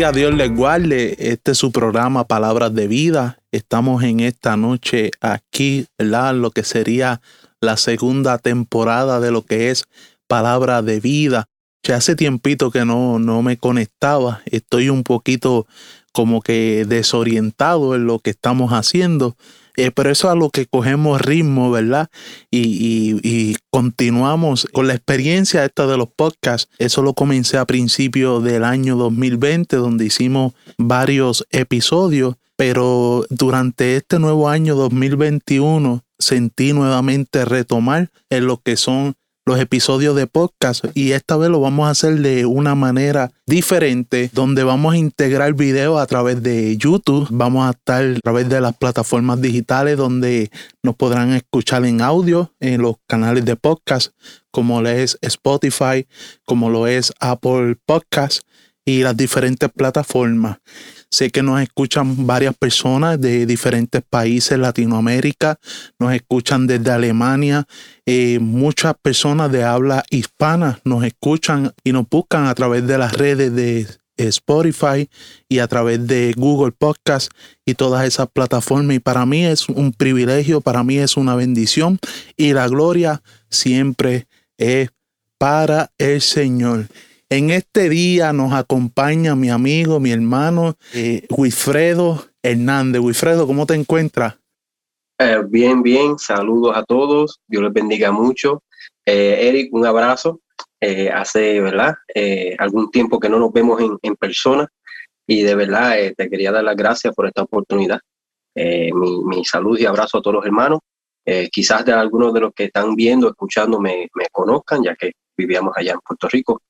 Dios les guarde. Este es su programa Palabras de Vida. Estamos en esta noche aquí, ¿verdad? Lo que sería la segunda temporada de lo que es Palabra de Vida. Ya hace tiempito que no, no me conectaba. Estoy un poquito como que desorientado en lo que estamos haciendo. Eh, pero eso es a lo que cogemos ritmo, ¿verdad? Y, continuamos con la experiencia esta de los podcasts. Eso lo comencé a principios del año 2020, donde hicimos varios episodios, pero durante este nuevo año 2021 sentí nuevamente retomar en lo que son los episodios de podcast y esta vez lo vamos a hacer de una manera diferente donde vamos a integrar video a través de YouTube, vamos a estar a través de las plataformas digitales donde nos podrán escuchar en audio en los canales de podcast como lo es Spotify, como lo es Apple Podcast y las diferentes plataformas. Sé que nos escuchan varias personas de diferentes países, Latinoamérica, nos escuchan desde Alemania, eh, muchas personas de habla hispana nos escuchan y nos buscan a través de las redes de Spotify y a través de Google Podcast y todas esas plataformas. Y para mí es un privilegio, para mí es una bendición y la gloria siempre es para el Señor. En este día nos acompaña mi amigo, mi hermano, eh, Wilfredo Hernández. Wilfredo, ¿cómo te encuentras? Eh, bien, bien. Saludos a todos. Dios les bendiga mucho. Eh, Eric, un abrazo. hace, ¿verdad? algún tiempo que no nos vemos en, persona y de verdad te quería dar las gracias por esta oportunidad. Mi, mi, salud y abrazo a todos los hermanos. quizás de algunos de los que están viendo, escuchando, me, me conozcan, ya que vivíamos allá en Puerto Rico.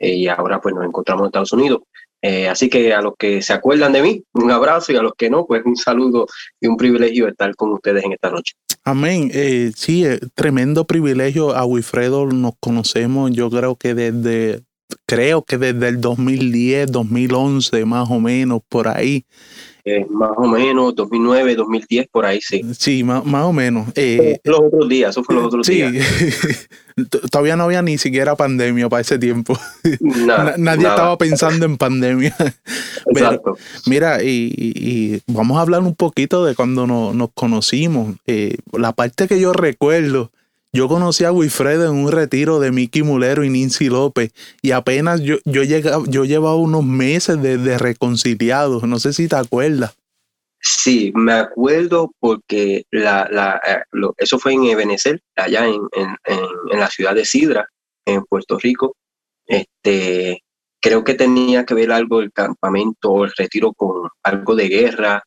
Eh, y ahora pues nos encontramos en Estados Unidos. Eh, así que a los que se acuerdan de mí, un abrazo y a los que no, pues un saludo y un privilegio estar con ustedes en esta noche. Amén. Eh, sí, tremendo privilegio. A Wilfredo nos conocemos, yo creo que desde, creo que desde el 2010, 2011, más o menos, por ahí. Más o menos 2009, 2010, por ahí, sí. Sí, más, o menos. los otros días, eso fue los otros días. todavía no había ni siquiera pandemia para ese tiempo. Nadie estaba pensando en pandemia. mira, y, vamos a hablar un poquito de cuando nos conocimos. Eh, la parte que yo recuerdo, yo conocí a Wilfredo en un retiro de Mickey Mulero y Nancy López y apenas yo, yo, llegaba, yo llevaba unos meses de, de reconciliados. No sé si te acuerdas. Sí, me acuerdo porque la, la, eh, eso fue en Ebenezer, allá en, en, en, la ciudad de Sidra, en Puerto Rico. Este, creo que tenía que ver algo el campamento, el retiro con algo de guerra.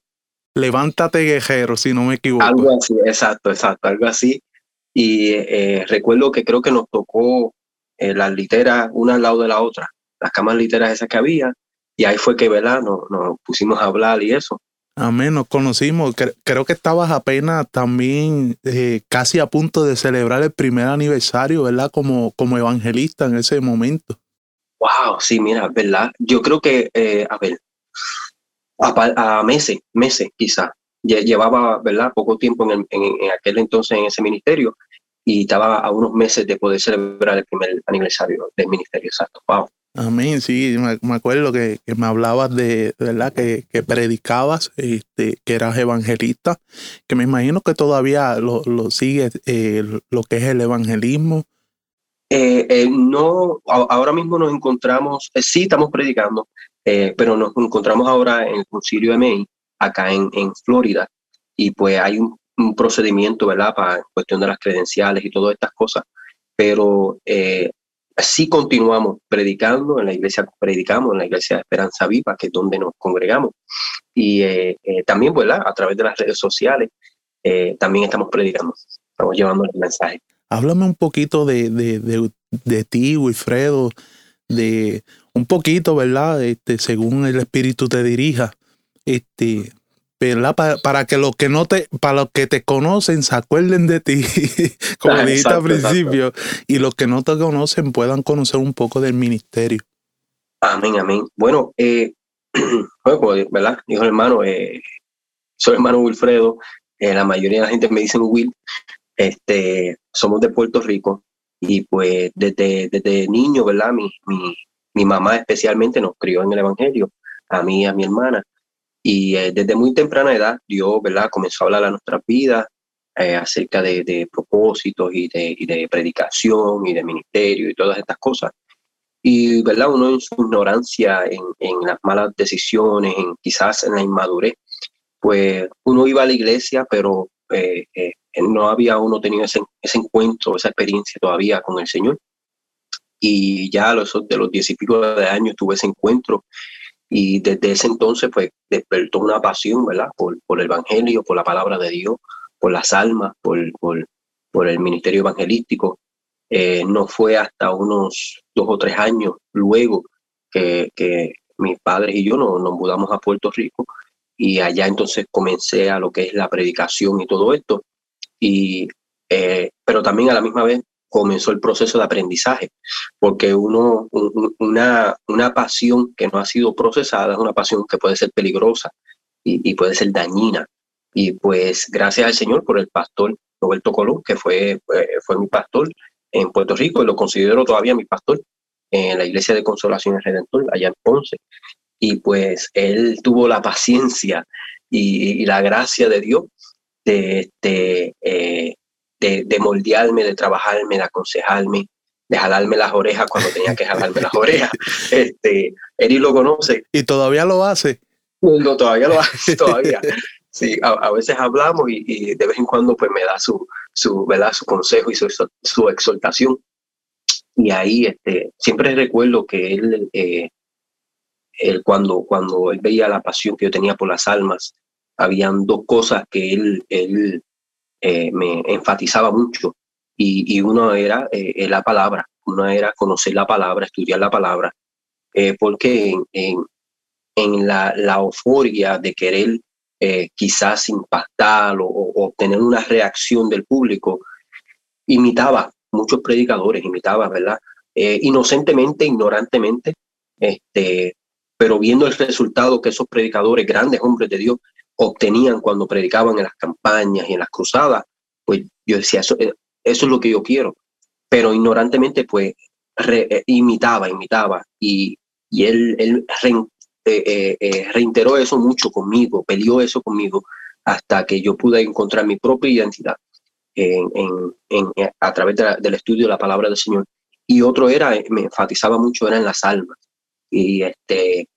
Levántate guerrero, si no me equivoco. Algo así, exacto, exacto, algo así. Y eh, recuerdo que creo que nos tocó eh, las literas una al lado de la otra, las camas literas esas que había, y ahí fue que, ¿verdad? Nos, nos pusimos a hablar y eso. Amén, nos conocimos. Creo que estabas apenas también eh, casi a punto de celebrar el primer aniversario, ¿verdad? Como, como evangelista en ese momento. Wow, sí, mira, ¿verdad? Yo creo que, eh, a ver, a, meses, meses quizás. Llevaba, ¿verdad? Poco tiempo en, en, aquel entonces en ese ministerio y estaba a unos meses de poder celebrar el primer aniversario del ministerio, exacto. Wow. Amén, sí, me, acuerdo que, me hablabas de, ¿verdad? Que, que, predicabas, este, que eras evangelista, que me imagino que todavía lo, lo sigues, eh, lo que es el evangelismo. Eh, eh, no, ahora mismo nos encontramos, sí estamos predicando, pero nos encontramos ahora en el concilio MI, acá en, Florida, y pues hay un, procedimiento, ¿verdad?, para cuestión de las credenciales y todas estas cosas, pero Así continuamos predicando, en la iglesia predicamos, en la iglesia de Esperanza Viva, que es donde nos congregamos. Y eh, eh, también, ¿verdad? A través de las redes sociales, eh, también estamos predicando, estamos llevando el mensaje. Háblame un poquito de, de, de, de ti, Wilfredo, de un poquito, ¿verdad? Este, según el Espíritu te dirija. Este, para, que los que no te, para los que te conocen se acuerden de ti, como dijiste al principio, y los que no te conocen puedan conocer un poco del ministerio. Amén, amén. Bueno, eh, pues, ¿verdad? Dijo hermano, eh, soy hermano Wilfredo, eh, la mayoría de la gente me dicen Will, este, somos de Puerto Rico, y pues desde, desde niño, ¿verdad? Mi, mi, mi mamá especialmente nos crió en el Evangelio, a mí y a mi hermana. Y eh, desde muy temprana edad Dios, ¿verdad? Comenzó a hablar a nuestras vidas eh, acerca de, propósitos y de, y de predicación y de ministerio y todas estas cosas. Y, ¿verdad? Uno en su ignorancia, en, en las malas decisiones, en quizás en la inmadurez, pues uno iba a la iglesia, pero eh, eh, no había uno tenido ese, ese, encuentro, esa experiencia todavía con el Señor. Y ya a los, de los diez y pico de años tuve ese encuentro y desde ese entonces pues despertó una pasión, ¿verdad? Por, por el Evangelio, por la palabra de Dios, por las almas, por, el ministerio evangelístico. Eh, no fue hasta unos dos o tres años luego que, que mis padres y yo nos, nos mudamos a Puerto Rico y allá entonces comencé a lo que es la predicación y todo esto. Y, eh, pero también a la misma vez comenzó el proceso de aprendizaje, porque uno, una, una pasión que no ha sido procesada es una pasión que puede ser peligrosa y, puede ser dañina. Y pues gracias al Señor por el pastor Roberto Colón, que fue, eh, fue mi pastor en Puerto Rico y lo considero todavía mi pastor en la iglesia de Consolación Redentor, allá en Ponce y pues él tuvo la paciencia y, la gracia de Dios de, eh, de, de, moldearme, de trabajarme, de aconsejarme, de jalarme las orejas cuando tenía que jalarme las orejas. Este, Eri lo conoce. Y todavía lo hace. No, todavía lo hace, todavía. Sí, a, veces hablamos y, de vez en cuando pues me da su, su, ¿verdad? su consejo y su, su exhortación. Y ahí este, siempre recuerdo que él eh, él cuando, cuando él veía la pasión que yo tenía por las almas, habían dos cosas que él, él eh, me enfatizaba mucho. Y, y uno era eh, la palabra, uno era conocer la palabra, estudiar la palabra, eh, porque en, en, la, la euforia de querer quizás impactar o, o, obtener una reacción del público, imitaba muchos predicadores, imitaba, ¿verdad? inocentemente, ignorantemente, este, pero viendo el resultado que esos predicadores, grandes hombres de Dios, obtenían cuando predicaban en las campañas y en las cruzadas, pues yo decía, eso, eh, eso es lo que yo quiero. Pero ignorantemente, pues eh, imitaba, imitaba. Y, y él, él eh, reiteró eso mucho conmigo, peleó eso conmigo, hasta que yo pude encontrar mi propia identidad en, en, a través del estudio de la palabra del Señor. Y otro era, me enfatizaba mucho, era en las almas. Y este,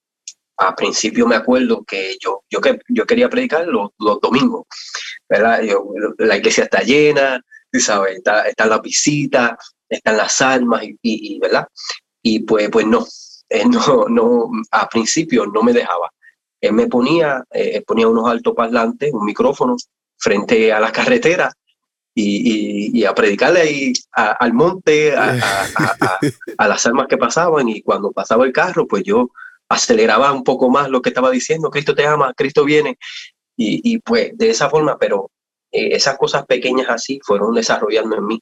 a principio me acuerdo que yo, yo, que, yo quería predicar los, los domingos, ¿verdad? la iglesia está llena, ¿sabes? Está, están las visitas, están las almas, y, y, ¿verdad? Y pues, pues no, no, no, a principio no me dejaba. Él me ponía, eh, ponía unos altoparlantes, un micrófono frente a la carretera y, y, a predicarle ahí al monte, a, a, las almas que pasaban y cuando pasaba el carro, pues yo aceleraba un poco más lo que estaba diciendo, Cristo te ama, Cristo viene, y, pues de esa forma, pero eh, esas cosas pequeñas así fueron desarrollando en mí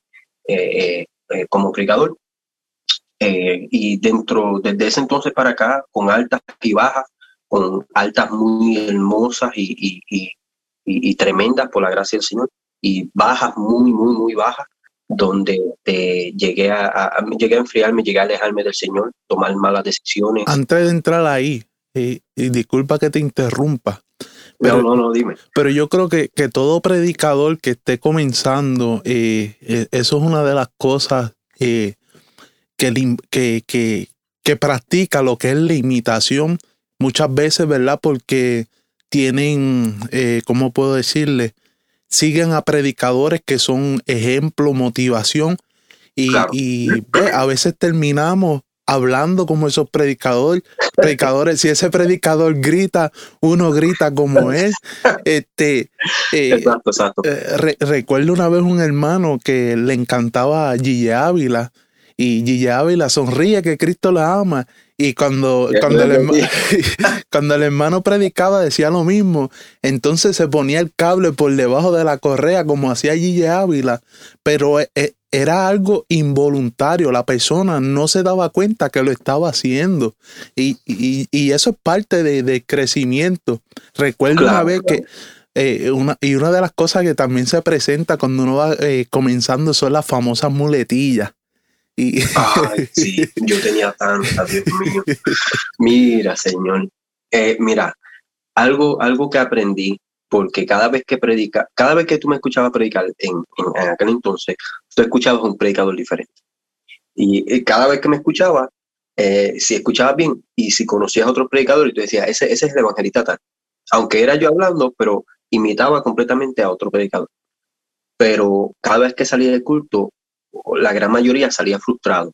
eh, eh, como predicador. y dentro, desde ese entonces para acá, con altas y bajas, con altas muy hermosas y, y, y tremendas por la gracia del Señor, y bajas muy, muy, muy bajas, donde eh, llegué, a, llegué a enfriarme, llegué a alejarme del Señor, tomar malas decisiones. Antes de entrar ahí, y, disculpa que te interrumpa. Pero, no, no, dime. Pero yo creo que, que todo predicador que esté comenzando, eh, eh, eso es una de las cosas que, que, que, que practica lo que es la imitación muchas veces, ¿verdad? Porque tienen, ¿cómo puedo decirle? Siguen a predicadores que son ejemplo, motivación. Y, a veces terminamos hablando como esos predicadores, predicadores, si ese predicador grita, uno grita como él. Este, eh, eh, recuerdo una vez un hermano que le encantaba a Gille Ávila y Gille Ávila sonríe que Cristo la ama y cuando, cuando, el hermano, cuando el hermano predicaba decía lo mismo, entonces se ponía el cable por debajo de la correa como hacía Gille Ávila, pero e, e, era algo involuntario, la persona no se daba cuenta que lo estaba haciendo. Y, eso es parte de, crecimiento. Recuerdo una vez que... Eh, una, y una de las cosas que también se presenta cuando uno va eh, comenzando son las famosas muletillas Y... Ay, sí, yo tenía tanta, Dios mío. Mira, Señor. Eh, mira, algo, algo que aprendí, porque cada vez que predica, cada vez que tú me escuchabas predicar en, en, aquel entonces, tú escuchabas un predicador diferente. Y, cada vez que me escuchaba, eh, si escuchabas bien y si conocías a otro predicador y tú decías, ese, ese es el evangelista tal. Aunque era yo hablando, pero imitaba completamente a otro predicador. Pero cada vez que salía del culto, la gran mayoría salía frustrado.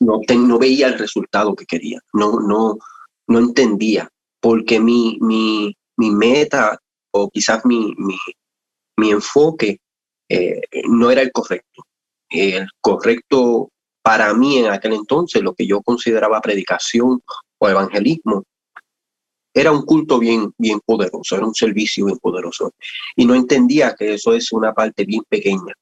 No, no veía el resultado que quería. No, no, no entendía. Porque mi, mi, mi meta o quizás mi, mi, enfoque eh, no era el correcto. El correcto para mí en aquel entonces, lo que yo consideraba predicación o evangelismo, era un culto bien, bien poderoso, era un servicio bien poderoso. Y no entendía que eso es una parte bien pequeña.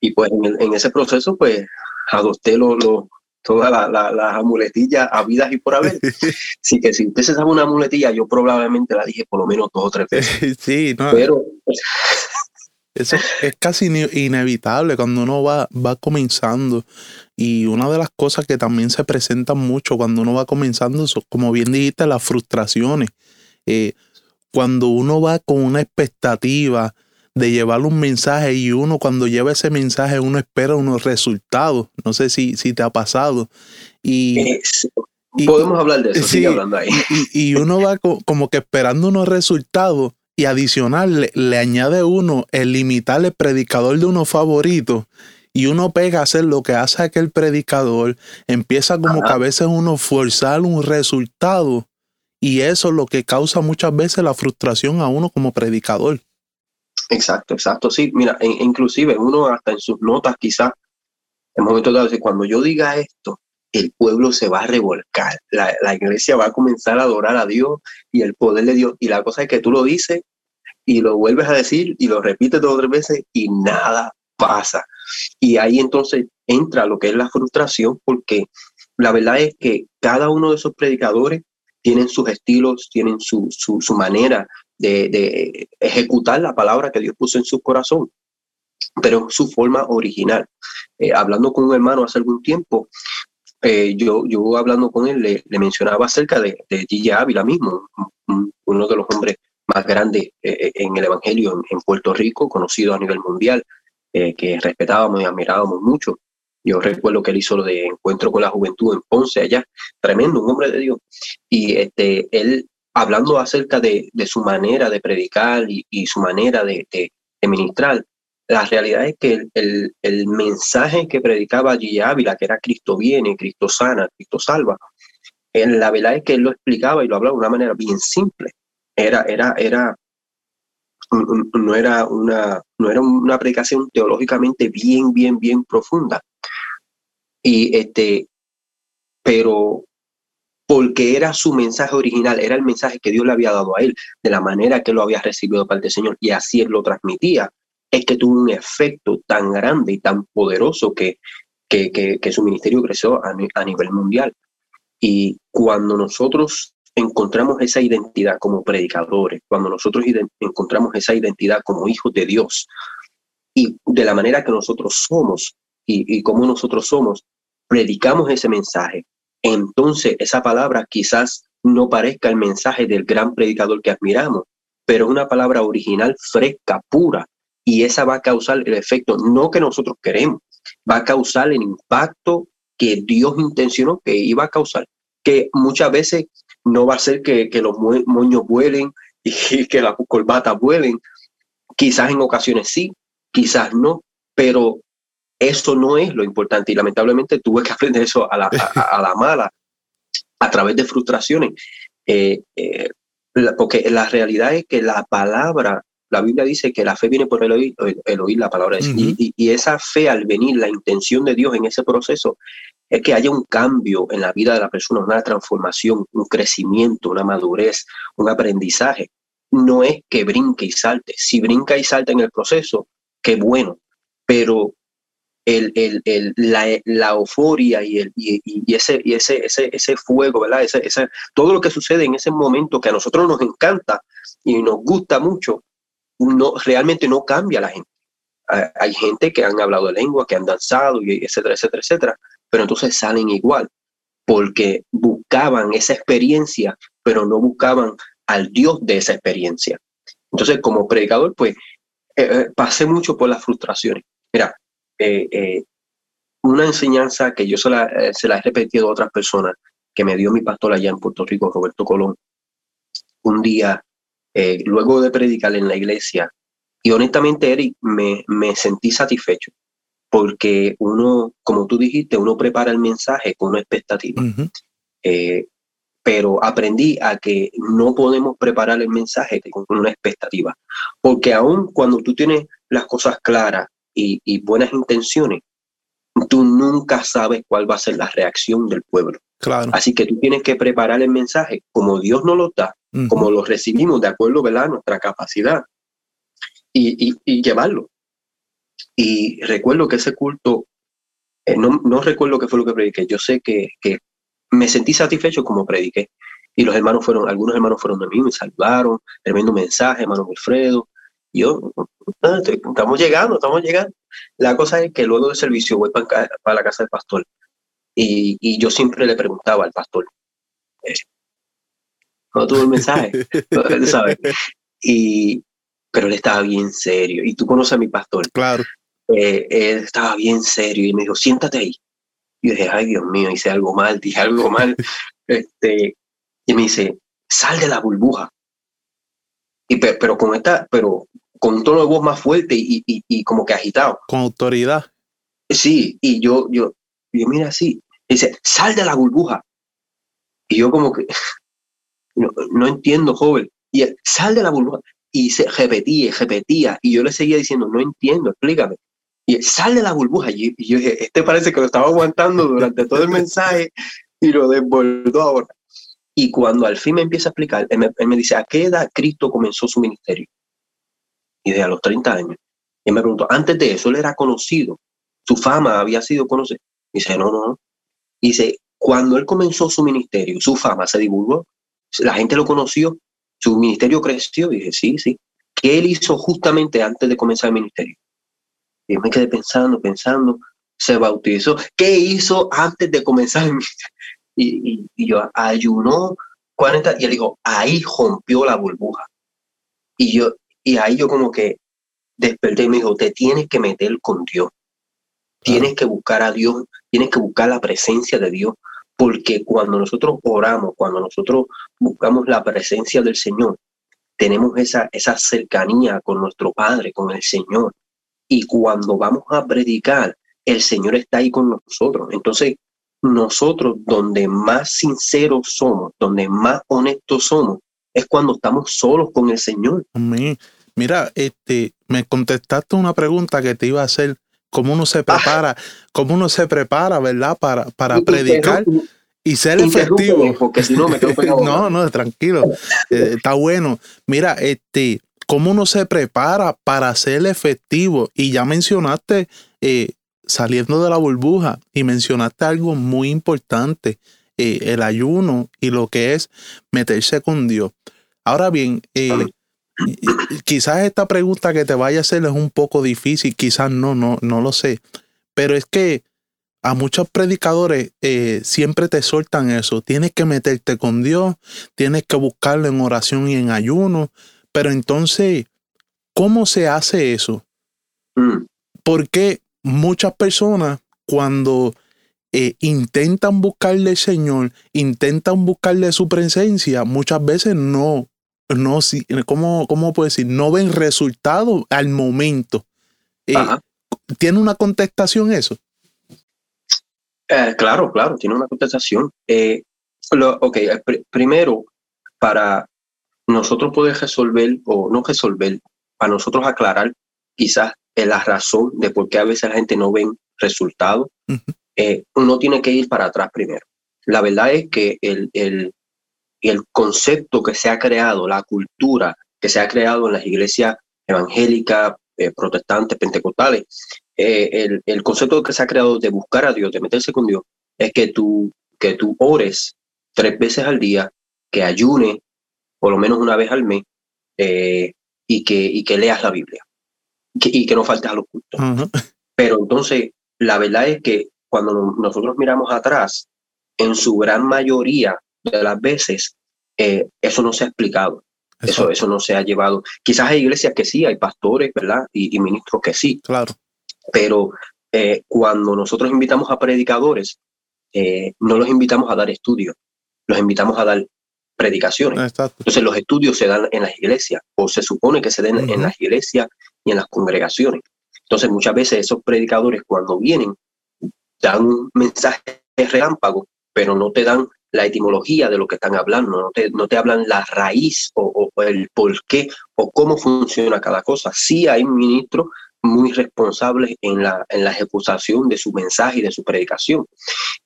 Y pues en, ese proceso, pues adopté lo, lo, todas las amuletillas habidas y por haber. Así que si usted se sabe una muletilla, yo probablemente la dije por lo menos dos o tres veces. Sí, no. Pero. Eso es casi inevitable cuando uno va, va comenzando. Y una de las cosas que también se presentan mucho cuando uno va comenzando, son, como bien dijiste, las frustraciones. Eh, cuando uno va con una expectativa de llevar un mensaje y uno cuando lleva ese mensaje uno espera unos resultados. No sé si, si te ha pasado. Y, podemos hablar de eso, hablando ahí. Y, uno va como que esperando unos resultados y adicional le, añade uno el limitar el predicador de uno favorito y uno pega a hacer lo que hace aquel predicador, empieza como que a veces uno forzar un resultado y eso es lo que causa muchas veces la frustración a uno como predicador. Exacto, exacto, sí, mira, inclusive uno hasta en sus notas quizás, en momentos dados, cuando yo diga esto, el pueblo se va a revolcar, la, la, iglesia va a comenzar a adorar a Dios y el poder de Dios, y la cosa es que tú lo dices y lo vuelves a decir y lo repites dos o tres veces y nada pasa. Y ahí entonces entra lo que es la frustración, porque la verdad es que cada uno de esos predicadores tienen sus estilos, tienen su, su, manera de, ejecutar la palabra que Dios puso en su corazón, pero su forma original. Eh, hablando con un hermano hace algún tiempo, eh, yo, yo hablando con él le, mencionaba acerca de, de Ávila mismo, uno de los hombres más grandes eh, en el Evangelio en, Puerto Rico, conocido a nivel mundial, que respetábamos y admirábamos mucho. Yo recuerdo que él hizo lo de encuentro con la juventud en Ponce allá, tremendo, un hombre de Dios. Y este, él hablando acerca de, su manera de predicar y, su manera de, ministrar, la realidad es que el, mensaje que predicaba allí Ávila, que era Cristo viene, Cristo sana, Cristo salva, la verdad es que él lo explicaba y lo hablaba de una manera bien simple. Era, era, era, no era una, no era una predicación teológicamente bien, bien, bien profunda. Y este, pero porque era su mensaje original, era el mensaje que Dios le había dado a él, de la manera que lo había recibido parte del Señor, y así él lo transmitía, es que tuvo un efecto tan grande y tan poderoso que, que, su ministerio creció a, nivel mundial. Y cuando nosotros encontramos esa identidad como predicadores, cuando nosotros encontramos esa identidad como hijos de Dios, y de la manera que nosotros somos y como nosotros somos, predicamos ese mensaje, entonces esa palabra quizás no parezca el mensaje del gran predicador que admiramos, pero es una palabra original, fresca, pura, y esa va a causar el efecto no que nosotros queremos, va a causar el impacto que Dios intencionó que iba a causar, que muchas veces no va a ser que, los moños vuelen y que las corbatas vuelen, quizás en ocasiones sí, quizás no, pero eso no es lo importante y lamentablemente tuve que aprender eso a la, a, la mala, a través de frustraciones, eh, eh, porque la realidad es que la palabra, la Biblia dice que la fe viene por el oír, el, oír la palabra, y, y, esa fe al venir, la intención de Dios en ese proceso, es que haya un cambio en la vida de la persona, una transformación, un crecimiento, una madurez, un aprendizaje. No es que brinque y salte. Si brinca y salta en el proceso, qué bueno, pero el, el, el, la, la, euforia y, el, y, y, ese, y ese, ese, ese fuego, ¿verdad? Ese, ese, todo lo que sucede en ese momento que a nosotros nos encanta y nos gusta mucho, no, realmente no cambia a la gente. hay gente que han hablado de lengua, que han danzado, y etcétera, etcétera, etcétera, pero entonces salen igual, porque buscaban esa experiencia, pero no buscaban al Dios de esa experiencia. Entonces, como predicador, pues eh, eh, pasé mucho por las frustraciones. Mira, eh, una enseñanza que yo se la, se la he repetido a otras personas, que me dio mi pastor allá en Puerto Rico, Roberto Colón, un día, luego de predicar en la iglesia, y honestamente, Eric, me, me sentí satisfecho porque uno, como tú dijiste, uno prepara el mensaje con una expectativa. Eh, pero aprendí a que no podemos preparar el mensaje con una expectativa, porque aun cuando tú tienes las cosas claras y, y buenas intenciones, tú nunca sabes cuál va a ser la reacción del pueblo. Claro. Así que tú tienes que preparar el mensaje como Dios nos lo da, como lo recibimos de acuerdo a nuestra capacidad y, llevarlo. Y recuerdo que ese culto, eh, no, no, recuerdo qué fue lo que prediqué, yo sé que, que, me sentí satisfecho como prediqué. Y los hermanos fueron, algunos hermanos fueron de mí, me salvaron, tremendo mensaje, hermano Wilfredo. Yo, estamos llegando, estamos llegando. La cosa es que luego del servicio voy para, para la casa del pastor y, y, yo siempre le preguntaba al pastor, eh, ¿cómo tuvo el mensaje? ¿Sabes? Y, pero él estaba bien serio. Y tú conoces a mi pastor. Claro. Eh, él estaba bien serio y me dijo, siéntate ahí. Y yo dije, ay Dios mío, hice algo mal, dije algo mal. este, y me dice, sal de la burbuja. Y, pero, con esta, pero con un tono de voz más fuerte y, y, y, como que agitado. Con autoridad. Sí, y yo, yo, yo mira así, dice, sal de la burbuja. Y yo como que, no, no entiendo, joven. Y él, sal de la burbuja y se repetía repetía. Y yo le seguía diciendo, no entiendo, explícame. Y sale de la burbuja. Y, yo dije, este parece que lo estaba aguantando durante todo el mensaje y lo desbordó ahora. Y cuando al fin me empieza a explicar, él me, dice, ¿a qué edad Cristo comenzó su ministerio? Y de a los 30 años. Y me preguntó, antes de eso él era conocido, su fama había sido conocida. Y dice, no, no, no. Y dice, cuando él comenzó su ministerio, su fama se divulgó, la gente lo conoció su ministerio creció. Y dije, sí, sí. ¿Qué él hizo justamente antes de comenzar el ministerio? Y me quedé pensando, pensando, se bautizó. ¿Qué hizo antes de comenzar el ministerio? Y, yo ayunó 40 y él dijo, ahí rompió la burbuja. Y yo, y ahí yo como que desperté y me dijo, te tienes que meter con Dios. Tienes que buscar a Dios, tienes que buscar la presencia de Dios, porque cuando nosotros oramos, cuando nosotros buscamos la presencia del Señor, tenemos esa, esa cercanía con nuestro Padre, con el Señor. Y cuando vamos a predicar, el Señor está ahí con nosotros. Entonces, nosotros donde más sinceros somos, donde más honestos somos, es cuando estamos solos con el Señor. Mira, este, me contestaste una pregunta que te iba a hacer cómo uno se ah. prepara, cómo uno se prepara, ¿verdad? Para, para predicar y ser efectivo. Porque si no me No, no, tranquilo. Eh, está bueno. Mira, este, cómo uno se prepara para ser efectivo. Y ya mencionaste eh, saliendo de la burbuja y mencionaste algo muy importante, eh, el ayuno y lo que es meterse con Dios. Ahora bien, quizás esta pregunta que te vaya a hacer es un poco difícil, quizás no, no, no lo sé. Pero es que a muchos predicadores eh, siempre te sueltan eso. Tienes que meterte con Dios, tienes que buscarlo en oración y en ayuno. Pero entonces, ¿cómo se hace eso? Mm. Porque muchas personas cuando eh, intentan buscarle al Señor, intentan buscarle su presencia, muchas veces no no, ¿cómo, cómo puedo decir? No ven resultado al momento. Eh, ¿Tiene una contestación eso? Eh, claro, claro, tiene una contestación. Eh, ok, primero, para nosotros poder resolver o no resolver, para nosotros aclarar quizás la razón de por qué a veces la gente no ve resultados, uno tiene que ir para atrás primero. La verdad es que el, el, el concepto que se ha creado, la cultura que se ha creado en las iglesias evangélicas, eh, protestantes, pentecostales, eh, el, concepto que se ha creado de buscar a Dios, de meterse con Dios, es que tú, que tú ores tres veces al día, que ayune por lo menos una vez al mes eh, y, que, y que leas la Biblia. y que no faltes a los cultos. Pero entonces, la verdad es que cuando nosotros miramos atrás, en su gran mayoría de las veces, eh, eso no se ha explicado. Eso, eso no se ha llevado. Quizás hay iglesias que sí, hay pastores, ¿verdad? Y, ministros que sí. Claro. Pero eh, cuando nosotros invitamos a predicadores, eh, no los invitamos a dar estudios, los invitamos a dar predicaciones. Entonces los estudios se dan en las iglesias o se supone que se den en las iglesias y en las congregaciones. Entonces muchas veces esos predicadores cuando vienen dan un mensaje relámpago, pero no te dan la etimología de lo que están hablando, no te, no te hablan la raíz o, el por qué o cómo funciona cada cosa. Sí hay ministros muy responsables en la, en la ejecución de su mensaje y de su predicación.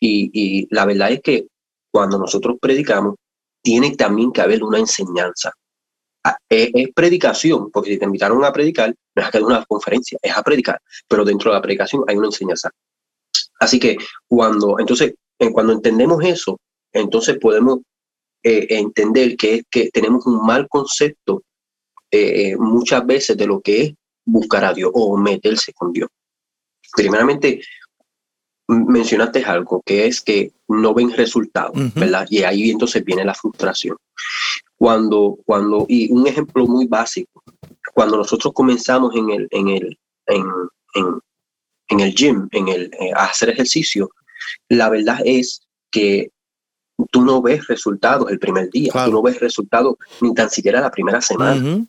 Y, la verdad es que cuando nosotros predicamos, tiene también que haber una enseñanza. Ah, es, predicación, porque si te invitaron a predicar, no es a una conferencia, es a predicar, pero dentro de la predicación hay una enseñanza. Así que cuando, entonces, cuando entendemos eso, entonces podemos eh, entender que, que tenemos un mal concepto eh, eh, muchas veces de lo que es buscar a Dios o meterse con Dios. Primeramente, mencionaste algo que es que no ven resultados, ¿verdad? Y ahí entonces viene la frustración. Cuando, cuando, y un ejemplo muy básico, cuando nosotros comenzamos en el, en el, en, en, el gym, en el, eh, hacer ejercicio, la verdad es que tú no ves resultados el primer día, tú no ves resultados ni tan siquiera la primera semana.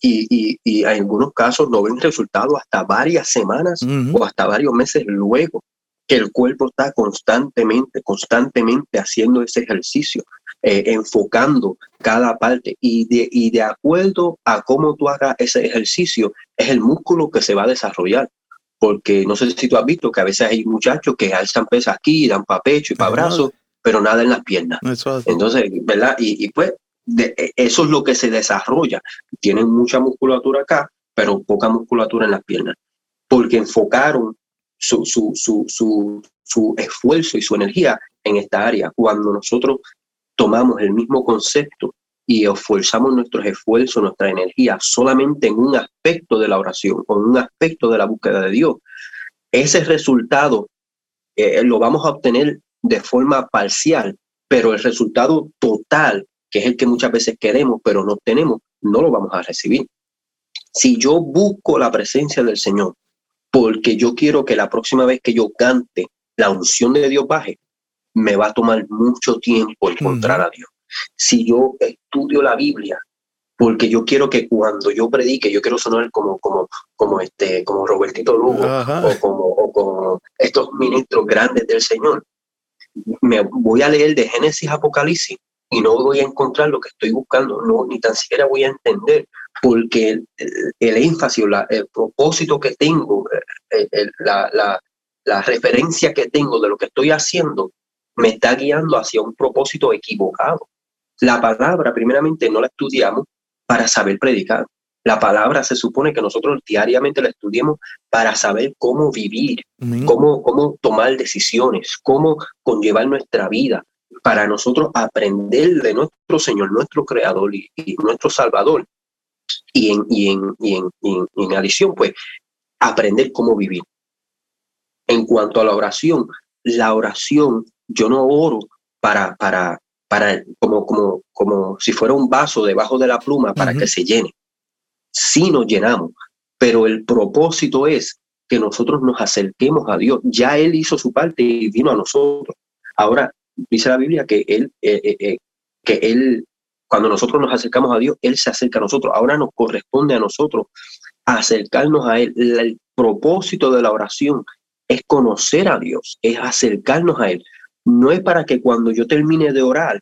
Y, y, en algunos casos no ven resultados hasta varias semanas o hasta varios meses luego que el cuerpo está constantemente, constantemente haciendo ese ejercicio, eh, enfocando cada parte. Y de, y de acuerdo a cómo tú hagas ese ejercicio, es el músculo que se va a desarrollar. Porque no sé si tú has visto que a veces hay muchachos que alzan pesas aquí, dan para pecho y para brazos, pero nada en las piernas. Entonces, ¿verdad? Y, y pues e, eso es lo que se desarrolla. Tienen mucha musculatura acá, pero poca musculatura en las piernas, porque enfocaron su, su, su, su, esfuerzo y su energía en esta área. Cuando nosotros tomamos el mismo concepto y esforzamos nuestros esfuerzos, nuestra energía solamente en un aspecto de la oración o en un aspecto de la búsqueda de Dios, ese resultado eh, lo vamos a obtener de forma parcial, pero el resultado total que es el que muchas veces queremos, pero no tenemos, no lo vamos a recibir. Si yo busco la presencia del Señor, porque yo quiero que la próxima vez que yo cante, la unción de Dios baje, me va a tomar mucho tiempo encontrar a Dios. Si yo estudio la Biblia, porque yo quiero que cuando yo predique, yo quiero sonar como, como, como, este, como Robertito Lugo o como, o como estos ministros grandes del Señor, me voy a leer de Génesis Apocalipsis y no voy a encontrar lo que estoy buscando, no, ni tan siquiera voy a entender, porque el, énfasis, la, el propósito que tengo, eh, la, la, la referencia que tengo de lo que estoy haciendo, me está guiando hacia un propósito equivocado. La palabra, primeramente, no la estudiamos para saber predicar. La palabra se supone que nosotros diariamente la estudiemos para saber cómo vivir, cómo, cómo tomar decisiones, cómo conllevar nuestra vida, para nosotros aprender de nuestro Señor, nuestro Creador y, nuestro Salvador. Y en, y, en, y, en, en, adición, pues, aprender cómo vivir. En cuanto a la oración, la oración, yo no oro para, para, para como, como, como si fuera un vaso debajo de la pluma para que se llene. Sí nos llenamos, pero el propósito es que nosotros nos acerquemos a Dios. Ya Él hizo su parte y vino a nosotros. Ahora dice la Biblia que él, eh, eh, eh, que él, cuando nosotros nos acercamos a Dios, Él se acerca a nosotros. Ahora nos corresponde a nosotros acercarnos a Él. El propósito de la oración es conocer a Dios, es acercarnos a Él. No es para que cuando yo termine de orar,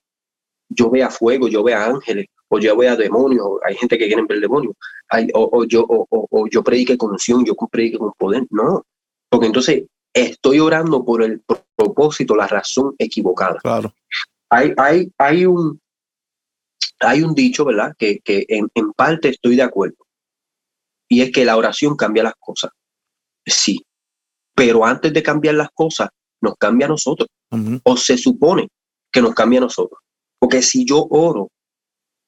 yo vea fuego, yo vea ángeles, o yo vea demonios, hay gente que quiere ver demonios, o, yo, o, yo predique con unción, yo predique con poder. No, porque entonces estoy orando por el propósito, la razón equivocada. Claro. Hay, hay, hay, un, hay un dicho, ¿verdad? Que, que en, en, parte estoy de acuerdo. Y es que la oración cambia las cosas. Sí. Pero antes de cambiar las cosas, nos cambia a nosotros. O se supone que nos cambia a nosotros. Porque si yo oro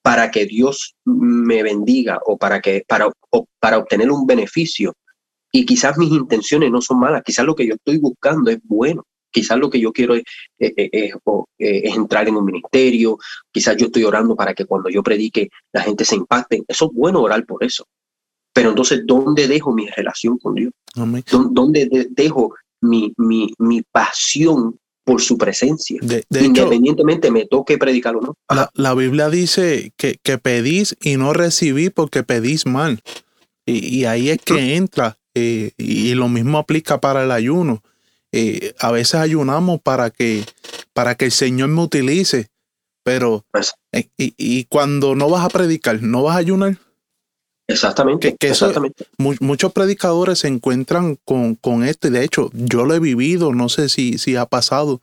para que Dios me bendiga o para, que, para, para obtener un beneficio. Y quizás mis intenciones no son malas, quizás lo que yo estoy buscando es bueno. Quizás lo que yo quiero es, es, entrar en un ministerio, quizás yo estoy orando para que cuando yo predique la gente se impacte. Eso es bueno orar por eso. Pero entonces, ¿dónde dejo mi relación con Dios? ¿Dónde dejo mi, mi, mi pasión por su presencia? Independientemente me toque predicar o no. La, Biblia dice que, que, pedís y no recibís porque pedís mal. Y, ahí es que entra. Eh, y lo mismo aplica para el ayuno. Eh, a veces ayunamos para que, para que el Señor me utilice, pero pues eh, y, y, cuando no vas a predicar, no vas a ayunar, Exactamente. exactamente. muchos predicadores se encuentran con, con, esto, y de hecho, yo lo he vivido, no sé si, si ha pasado,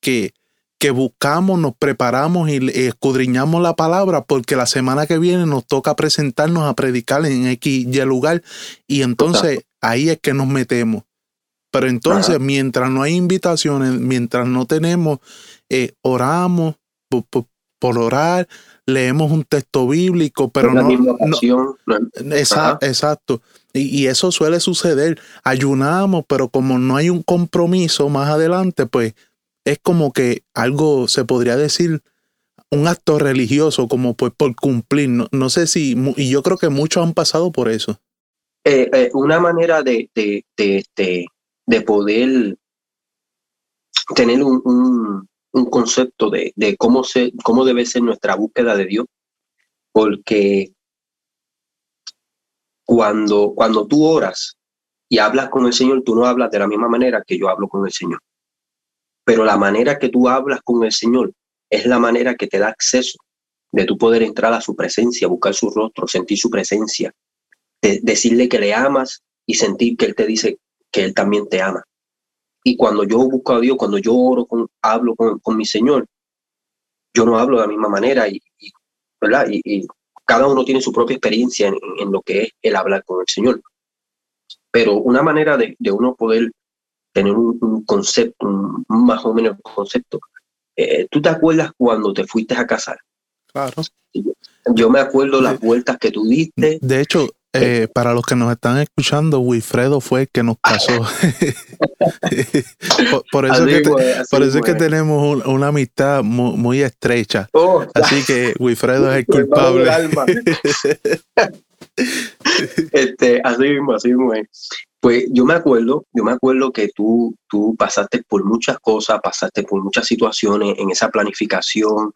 que, que buscamos, nos preparamos y escudriñamos la palabra porque la semana que viene nos toca presentarnos a predicar en X y lugar, y entonces ahí es que nos metemos. Pero entonces, mientras no hay invitaciones, mientras no tenemos, eh, oramos por orar, leemos un texto bíblico, pero no, exacto. Y, eso suele suceder. Ayunamos, pero como no hay un compromiso más adelante, pues es como que algo se podría decir un acto religioso, como pues por cumplir. No, sé si, y yo creo que muchos han pasado por eso. Eh, eh, una manera de, de, de, de, poder tener un, un concepto de, cómo, se, cómo debe ser nuestra búsqueda de Dios, porque cuando, cuando tú oras y hablas con el Señor, tú no hablas de la misma manera que yo hablo con el Señor. Pero la manera que tú hablas con el Señor es la manera que te da acceso de tu poder entrar a su presencia, buscar su rostro, sentir su presencia, de decirle que le amas y sentir que Él te dice que Él también te ama. Y cuando yo busco a Dios, cuando yo oro, con, hablo con, con mi Señor, yo no hablo de la misma manera y, ¿verdad? Y, cada uno tiene su propia experiencia en, lo que es el hablar con el Señor. Pero una manera de, de uno poder tener un, concepto, más o menos concepto. Eh, ¿Tú te acuerdas cuando te fuiste a casar? Claro. Yo me acuerdo las vueltas que tú diste. De hecho, eh, para los que nos están escuchando, Wilfredo fue el que nos casó. por, eso, que, por eso es que tenemos una amistad muy, estrecha. Oh, así que Wilfredo es el culpable. este, así mismo, así mismo. Pues yo me acuerdo, yo me acuerdo que tú, tú pasaste por muchas cosas, pasaste por muchas situaciones en esa planificación,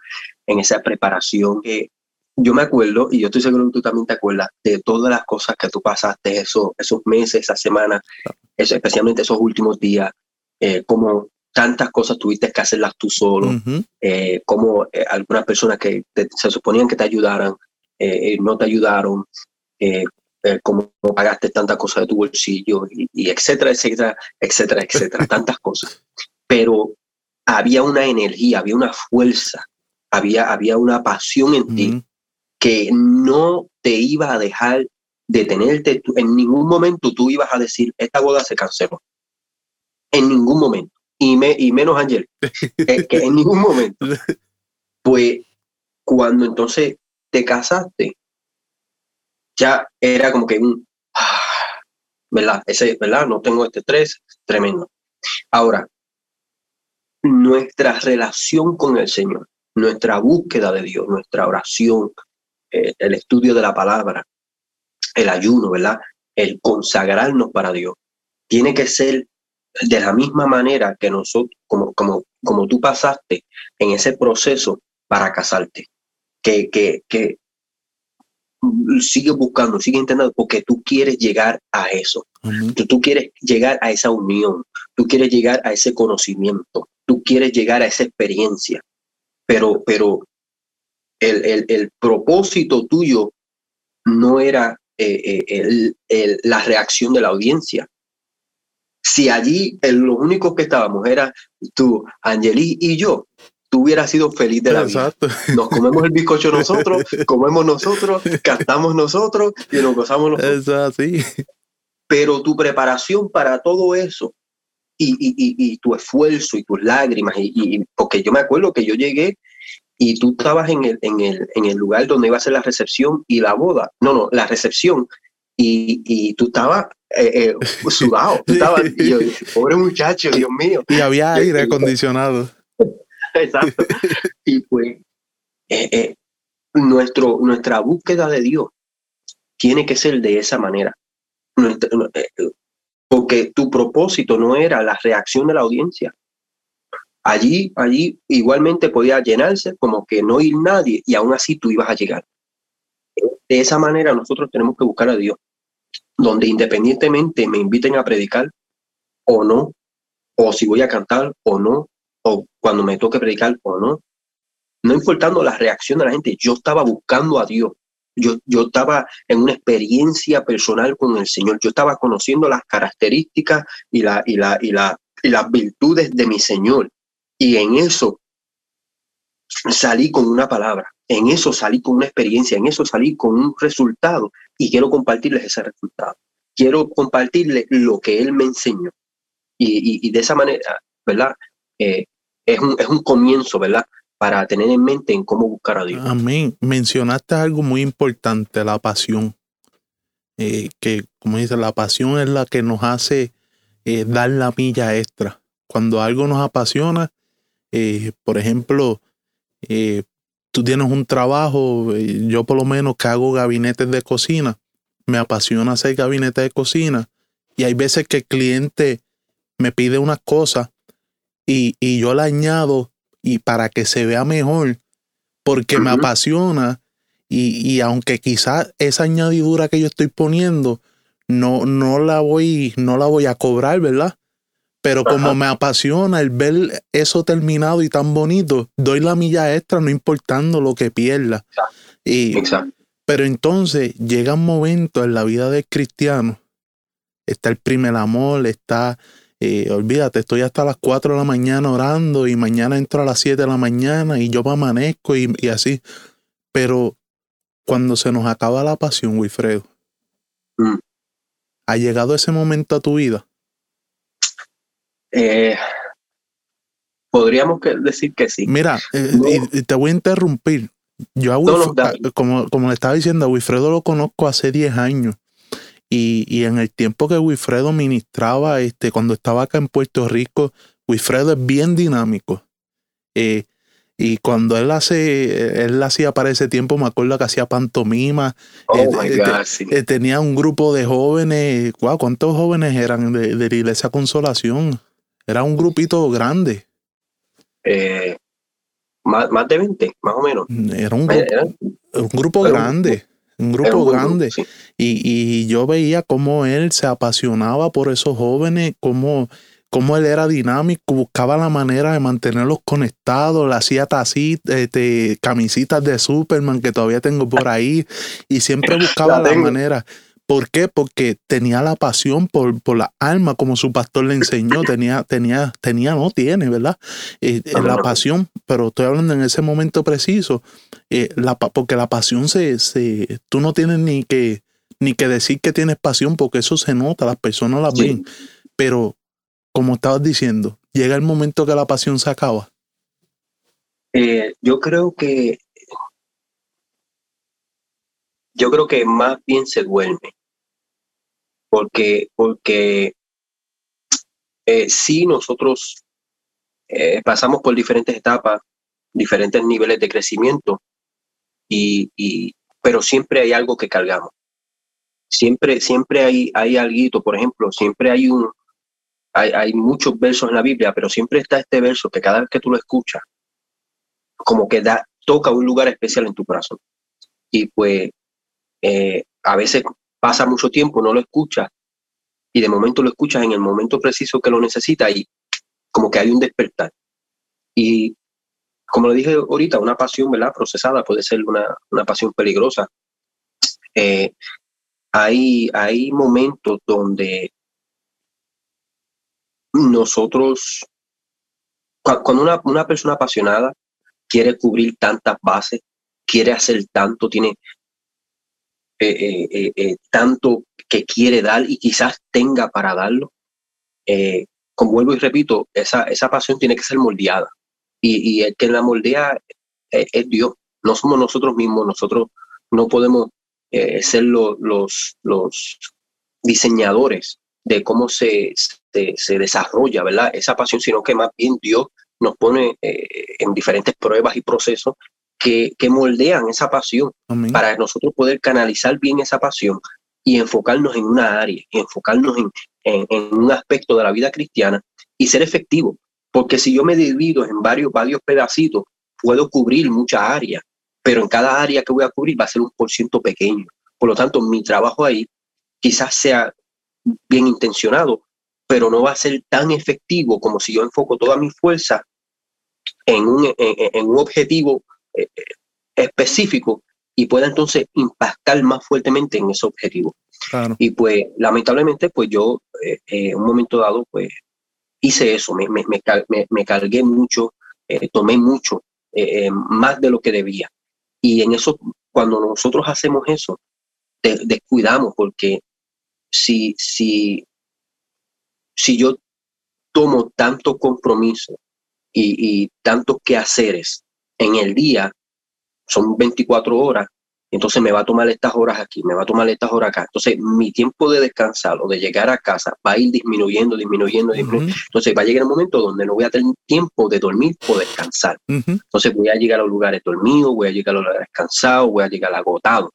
en esa preparación que yo me acuerdo, y yo estoy seguro que tú también te acuerdas, de todas las cosas que tú pasaste esos, esos meses, esas semanas, especialmente esos últimos días, eh, como tantas cosas tuviste que hacerlas tú solo, eh, como eh, algunas personas que se suponían que te ayudaran, no te ayudaron, como pagaste tantas cosas de tu bolsillo, y, etcétera, etcétera, etcétera, etcétera, tantas cosas. Pero había una energía, había una fuerza, había, había una pasión en ti que no te iba a dejar detenerte. En ningún momento tú ibas a decir, esta boda se canceló. En ningún momento. Y, me, y menos Ángel. que en ningún momento. Pues cuando entonces te casaste, ya era como que un, ah, ¿verdad? Ese, ¿verdad? No tengo este estrés, tremendo. Ahora, nuestra relación con el Señor, nuestra búsqueda de Dios, nuestra oración, eh, el estudio de la palabra, el ayuno, ¿verdad? El consagrarnos para Dios. Tiene que ser de la misma manera que nosotros, como, como, como tú pasaste en ese proceso para casarte. Que, que, que sigue buscando, sigue intentando, porque tú quieres llegar a eso. tú, tú, quieres llegar a esa unión, tú quieres llegar a ese conocimiento, tú quieres llegar a esa experiencia. Pero, pero el, propósito tuyo no era eh, eh, la reacción de la audiencia. Si allí los únicos que estábamos era tú, Angeli y yo, tú hubieras sido feliz de la vida. Nos comemos el bizcocho nosotros, comemos nosotros, cantamos nosotros y nos gozamos nosotros. Pero tu preparación para todo eso y, y, tu esfuerzo y tus lágrimas, y, porque yo me acuerdo que yo llegué y tú estabas en el, en, el, en el lugar donde iba a ser la recepción y la boda. No, no, la recepción. Y, y tú estabas eh, eh, sudado. y yo, pobre muchacho, Dios mío. Y había aire acondicionado. Exacto. Y pues, eh, nuestro, nuestra búsqueda de Dios tiene que ser de esa manera. Porque tu propósito no era la reacción de la audiencia, allí, allí igualmente podía llenarse como que no ir nadie y aún así tú ibas a llegar. De esa manera nosotros tenemos que buscar a Dios, donde independientemente me inviten a predicar o no, o si voy a cantar o no, o cuando me toque predicar o no, no importando la reacción de la gente, yo estaba buscando a Dios. Yo, yo estaba en una experiencia personal con el Señor. Yo estaba conociendo las características y, la, y, la, y, la, y las virtudes de mi Señor. Y en eso salí con una palabra, en eso salí con una experiencia, en eso salí con un resultado y quiero compartirles ese resultado. Quiero compartirles lo que él me enseñó. Y, de esa manera, ¿verdad? Eh, es, un, es un comienzo, ¿verdad? Para tener en mente en cómo buscar a Dios. Amén. Mencionaste algo muy importante, la pasión. Eh, que, como dice, la pasión es la que nos hace eh, dar la milla extra. Cuando algo nos apasiona, eh, por ejemplo, eh, tú tienes un trabajo, eh, yo por lo menos que hago gabinetes de cocina, me apasiona hacer gabinetes de cocina y hay veces que el cliente me pide una cosa y, yo la añado y para que se vea mejor, porque me apasiona y, y aunque quizás esa añadidura que yo estoy poniendo no, no la voy, no la voy a cobrar, ¿verdad? Pero como me apasiona el ver eso terminado y tan bonito, doy la milla extra no importando lo que pierda. Y, Pero entonces llega un momento en la vida del cristiano, está el primer amor, está, eh, olvídate, estoy hasta las 4 de la mañana orando y mañana entro a las 7 de la mañana y yo me amanezco y, así. Pero cuando se nos acaba la pasión, Wilfredo, mm. ¿ha llegado ese momento a tu vida? Eh, podríamos decir que sí. Mira, eh, te voy a interrumpir. Yo a como, como le estaba diciendo, a Wilfredo lo conozco hace 10 años. Y, en el tiempo que Wilfredo ministraba, este, cuando estaba acá en Puerto Rico, Wilfredo es bien dinámico. Eh, y cuando él hace, él hacía para ese tiempo, me acuerdo que hacía pantomima. Oh tenía un grupo de jóvenes. ¿Cuántos jóvenes eran de, de la iglesia Consolación? Era un grupito grande. Eh, más, de 20, más o menos. Era un, grupo grande. Un, grupo grande. y, yo veía cómo él se apasionaba por esos jóvenes, cómo, cómo él era dinámico, buscaba la manera de mantenerlos conectados, le hacía tacitas, este, camisitas de Superman que todavía tengo por ahí, y siempre buscaba la manera. ¿Por qué? Porque tenía la pasión por, por, la alma, como su pastor le enseñó. Tenía, tenía, tenía, no tiene, ¿verdad? Eh, eh, la pasión, pero estoy hablando en ese momento preciso, eh, la, porque la pasión se, se, tú no tienes ni que, ni que decir que tienes pasión, porque eso se nota, las personas la ven. Pero, como estabas diciendo, llega el momento que la pasión se acaba. yo creo que yo creo que más bien se duerme porque, porque eh, nosotros eh, pasamos por diferentes etapas, diferentes niveles de crecimiento, y, pero siempre hay algo que cargamos. Siempre, siempre hay, hay algo, por ejemplo, siempre hay un, hay, hay, muchos versos en la Biblia, pero siempre está este verso que cada vez que tú lo escuchas, como que da, toca un lugar especial en tu corazón. Y pues eh, a veces pasa mucho tiempo, no lo escuchas y de momento lo escuchas en el momento preciso que lo necesita y como que hay un despertar. Y como lo dije ahorita, una pasión, ¿verdad? Procesada puede ser una, una pasión peligrosa. Eh, hay, hay momentos donde nosotros, cuando una, una persona apasionada quiere cubrir tantas bases, quiere hacer tanto, tiene eh, eh, eh, tanto que quiere dar y quizás tenga para darlo, como vuelvo y repito, esa, esa pasión tiene que ser moldeada. Y, y el que la moldea es, Dios, no somos nosotros mismos, nosotros no podemos ser los, los diseñadores de cómo se, se, desarrolla, ¿verdad? Esa pasión, sino que más bien Dios nos pone en diferentes pruebas y procesos que, que moldean esa pasión para nosotros poder canalizar bien esa pasión y enfocarnos en una área, y enfocarnos en, en, un aspecto de la vida cristiana y ser efectivo. Porque si yo me divido en varios, varios pedacitos, puedo cubrir muchas áreas, pero en cada área que voy a cubrir va a ser un por ciento pequeño. Por lo tanto, mi trabajo ahí quizás sea bien intencionado, pero no va a ser tan efectivo como si yo enfoco toda mi fuerza en un, en, un objetivo eh, eh, específico y pueda entonces impactar más fuertemente en ese objetivo. Y pues lamentablemente, pues yo eh, en un momento dado, pues hice eso, me, me, me, cargué mucho, tomé mucho, más de lo que debía. Y en eso, cuando nosotros hacemos eso, descuidamos porque si, si, si yo tomo tanto compromiso y, y tantos quehaceres en el día, son 24 horas, entonces me va a tomar estas horas aquí, me va a tomar estas horas acá. Entonces mi tiempo de descansar o de llegar a casa va a ir disminuyendo, disminuyendo, disminuyendo. Entonces va a llegar un momento donde no voy a tener tiempo de dormir o descansar. Entonces voy a llegar a los lugares dormidos, voy a llegar a los lugares cansados, voy a llegar agotado.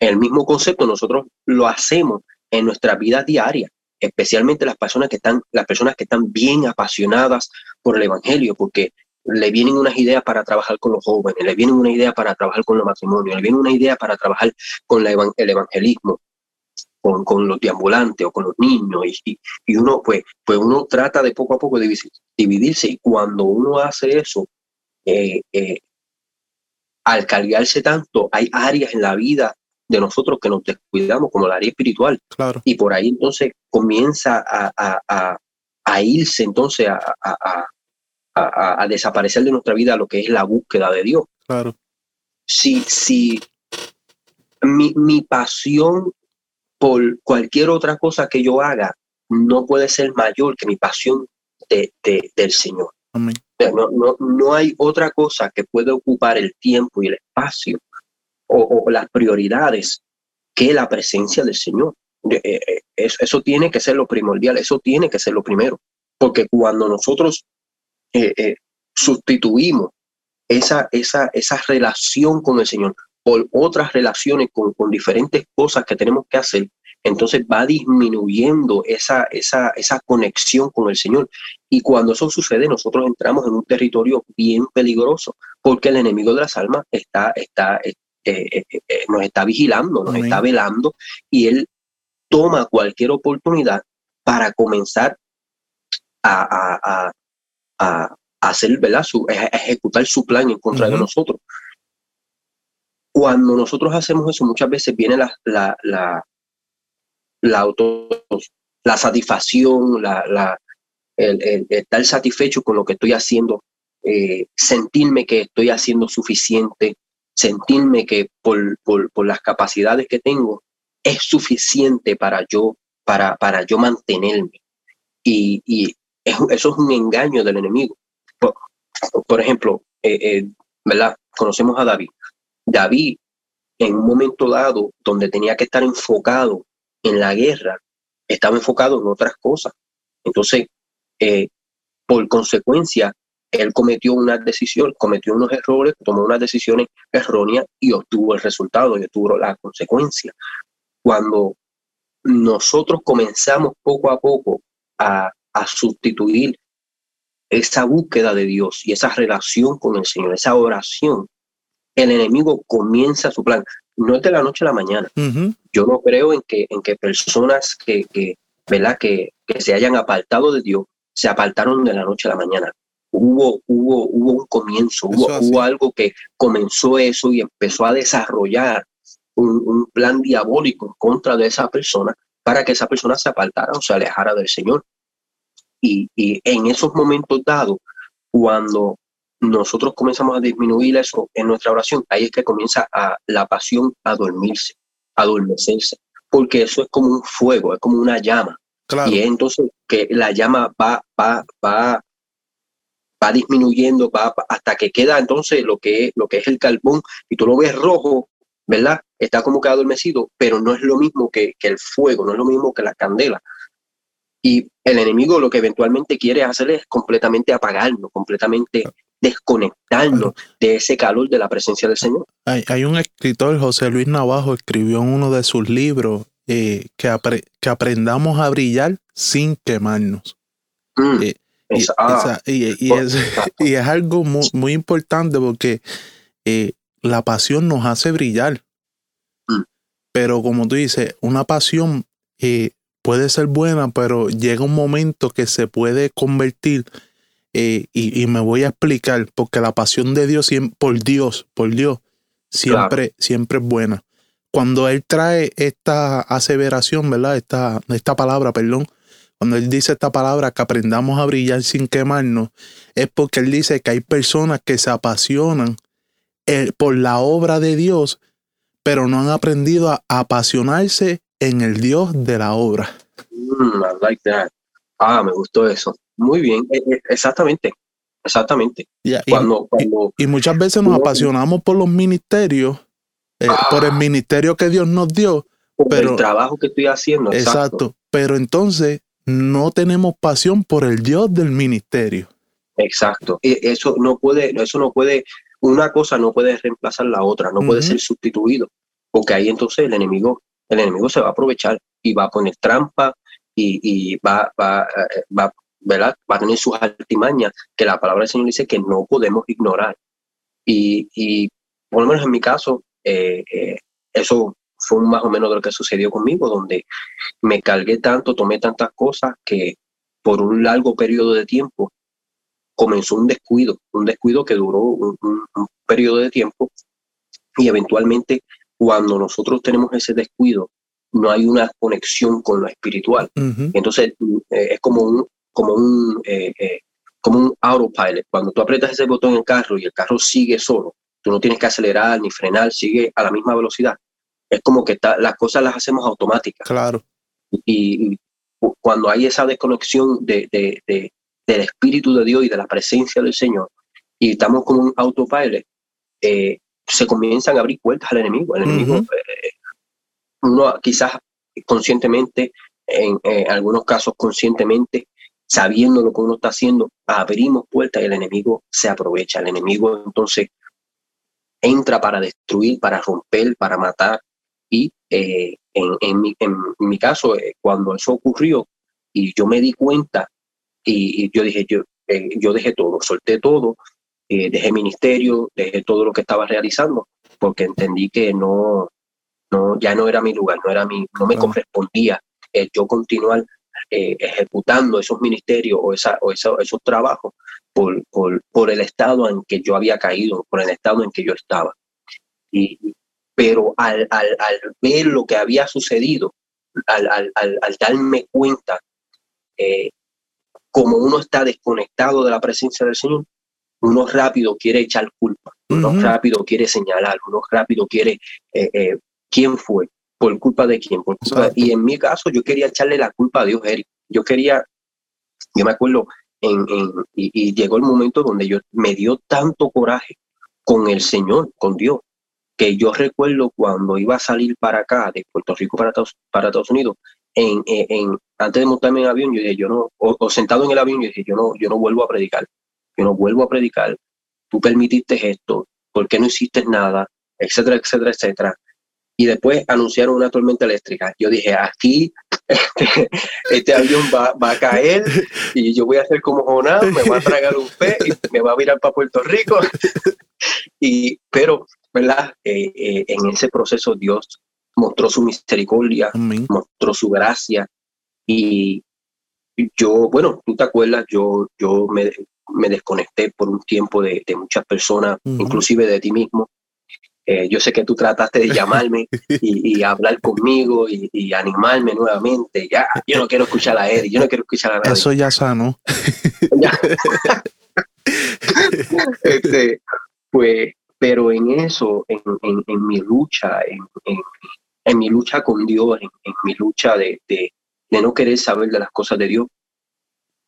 El mismo concepto nosotros lo hacemos en nuestra vida diaria, especialmente las personas que están, las personas que están bien apasionadas por el evangelio, porque le vienen unas ideas para trabajar con los jóvenes, le vienen una idea para trabajar con los matrimonios, le vienen una idea para trabajar con el evangelismo, con, con, los deambulantes o con los niños, y, y, uno, pues, pues uno trata de poco a poco de dividirse, y cuando uno hace eso, eh, eh, al cargarse tanto, hay áreas en la vida de nosotros que nos descuidamos, como la área espiritual. Claro. Y por ahí entonces comienza a, irse entonces a, desaparecer de nuestra vida lo que es la búsqueda de Dios. Claro. Si, si mi, mi pasión por cualquier otra cosa que yo haga no puede ser mayor que mi pasión de, del Señor. No, no, no hay otra cosa que pueda ocupar el tiempo y el espacio o, las prioridades que la presencia del Señor. Eh, eh, eso, tiene que ser lo primordial, eso tiene que ser lo primero, porque cuando nosotros eh, sustituimos esa, esa, esa relación con el Señor por otras relaciones con, con, diferentes cosas que tenemos que hacer, entonces va disminuyendo esa, esa, esa conexión con el Señor. Y cuando eso sucede, nosotros entramos en un territorio bien peligroso, porque el enemigo de las almas está, está, eh, eh, eh, nos está vigilando, nos está velando y Él toma cualquier oportunidad para comenzar a, hacer, ¿verdad? Su, ejecutar su plan en contra de nosotros. Cuando nosotros hacemos eso, muchas veces viene la, la, la, la, auto, la satisfacción, la, la, el, estar satisfecho con lo que estoy haciendo, sentirme que estoy haciendo suficiente, sentirme que por, por, las capacidades que tengo es suficiente para yo, para, para yo mantenerme. Y, y eso es un engaño del enemigo. Por, ejemplo, eh, eh, ¿verdad? Conocemos a David. David, en un momento dado donde tenía que estar enfocado en la guerra, estaba enfocado en otras cosas. Entonces, eh, por consecuencia, él cometió una decisión, cometió unos errores, tomó unas decisiones erróneas y obtuvo el resultado y obtuvo la consecuencia. Cuando nosotros comenzamos poco a poco a, sustituir esa búsqueda de Dios y esa relación con el Señor, esa oración, el enemigo comienza su plan. No es de la noche a la mañana. Yo no creo en que, en que personas que, que, ¿verdad? Que, que se hayan apartado de Dios se apartaron de la noche a la mañana hubo, hubo, hubo un comienzo, hubo, algo que comenzó eso y empezó a desarrollar un, plan diabólico en contra de esa persona para que esa persona se apartara o se alejara del Señor. Y, en esos momentos dados, cuando nosotros comenzamos a disminuir eso en nuestra oración, ahí es que comienza a, la pasión a dormirse, a adormecerse, porque eso es como un fuego, es como una llama. Y entonces que la llama va, va, va va disminuyendo, va hasta que queda entonces lo que es, lo que es el carbón y tú lo ves rojo, ¿verdad? Está como que adormecido, pero no es lo mismo que, que el fuego, no es lo mismo que la candela. Y el enemigo lo que eventualmente quiere hacer es completamente apagarnos, completamente desconectarnos de ese calor de la presencia del Señor. Hay, un escritor, José Luis Navajo, escribió en uno de sus libros eh, que, que aprendamos a brillar sin quemarnos. Mm, eh, ah, y, es, y, es, algo muy, muy importante porque eh, la pasión nos hace brillar. Mm. Pero como tú dices, una pasión puede ser buena, pero llega un momento que se puede convertir eh, y, me voy a explicar, porque la pasión de Dios por Dios, por Dios, siempre, siempre es buena. Cuando Él trae esta aseveración, ¿verdad? Esta, esta palabra, perdón, cuando Él dice esta palabra, que aprendamos a brillar sin quemarnos, es porque Él dice que hay personas que se apasionan eh, por la obra de Dios, pero no han aprendido a apasionarse en el Dios de la obra. Mm, I like that. Ah, me gustó eso. Muy bien, e, e, exactamente, exactamente. y, muchas veces nos apasionamos por los ministerios, eh, por el ah. ministerio que Dios nos dio. pero, el trabajo que estoy haciendo. Exacto. Pero entonces no tenemos pasión por el Dios del ministerio. Exacto. Y eso no puede, eso no puede, una cosa no puede reemplazar la otra, no puede ser sustituido, porque ahí entonces el enemigo, el enemigo se va a aprovechar y va a poner trampa y, y va, va, eh, va, ¿verdad? Va a tener sus artimañas que la palabra del Señor dice que no podemos ignorar. Y, y por lo menos en mi caso, eh, eh, eso fue más o menos de lo que sucedió conmigo, donde me cargué tanto, tomé tantas cosas que por un largo periodo de tiempo comenzó un descuido, un descuido que duró un, periodo de tiempo y eventualmente cuando nosotros tenemos ese descuido, no hay una conexión con lo espiritual. Entonces es como un, como un, eh, eh, como un autopilot. Cuando tú aprietas ese botón en el carro y el carro sigue solo, tú no tienes que acelerar ni frenar, sigue a la misma velocidad. Es como que las cosas las hacemos automáticas. Claro. Y, cuando hay esa desconexión de, del Espíritu de Dios y de la presencia del Señor, y estamos como un autopilot, eh, se comienzan a abrir puertas al enemigo. El enemigo, uno quizás conscientemente, en algunos casos conscientemente, sabiendo lo que uno está haciendo, abrimos puertas y el enemigo se aprovecha. El enemigo entonces entra para destruir, para romper, para matar. Y eh, en, mi, caso, eh, cuando eso ocurrió y yo me di cuenta y, yo dije, yo, eh, yo dejé todo, solté todo, dejé ministerio, dejé todo lo que estaba realizando, porque entendí que no, no, ya no era mi lugar, no era mi, no me correspondía yo continuar eh, ejecutando esos ministerios o, esa, o esos trabajos por, por, el estado en que yo había caído, por el estado en que yo estaba. Y, pero al, al, ver lo que había sucedido, al, al darme cuenta, eh, como uno está desconectado de la presencia del Señor, uno rápido quiere echar culpa, uno rápido quiere señalar, uno rápido quiere eh, quién fue, ¿Por culpa de quién? Por y en mi caso, yo quería echarle la culpa a Dios, Eric. Yo quería, yo me acuerdo, en, y, llegó el momento donde yo me dio tanto coraje con el Señor, con Dios, que yo recuerdo cuando iba a salir para acá, de Puerto Rico para, para Estados Unidos, en, en, antes de montarme en el avión, yo dije, yo no, o, sentado en el avión, yo dije, yo no, yo no vuelvo a predicar, yo no vuelvo a predicar, tú permitiste esto, ¿por qué no hiciste nada? etcétera, etcétera, etcétera y después anunciaron una tormenta eléctrica. Yo dije, aquí este, este avión va, a caer y yo voy a hacer como Jonás, me va a tragar un pez y me va a virar para Puerto Rico. y, pero, ¿verdad? Eh, eh, en ese proceso Dios mostró su misericordia, mostró su gracia y yo, bueno, tú te acuerdas, yo, yo me, desconecté por un tiempo de, muchas personas, inclusive de ti mismo. Eh, yo sé que tú trataste de llamarme y, hablar conmigo y, animarme nuevamente. Ya, yo no quiero escuchar a Eddie, yo no quiero escuchar a nadie. Eso ya sano. este, pues, pero en eso, en, mi lucha, en, mi lucha con Dios, en, mi lucha de, de, no querer saber de las cosas de Dios,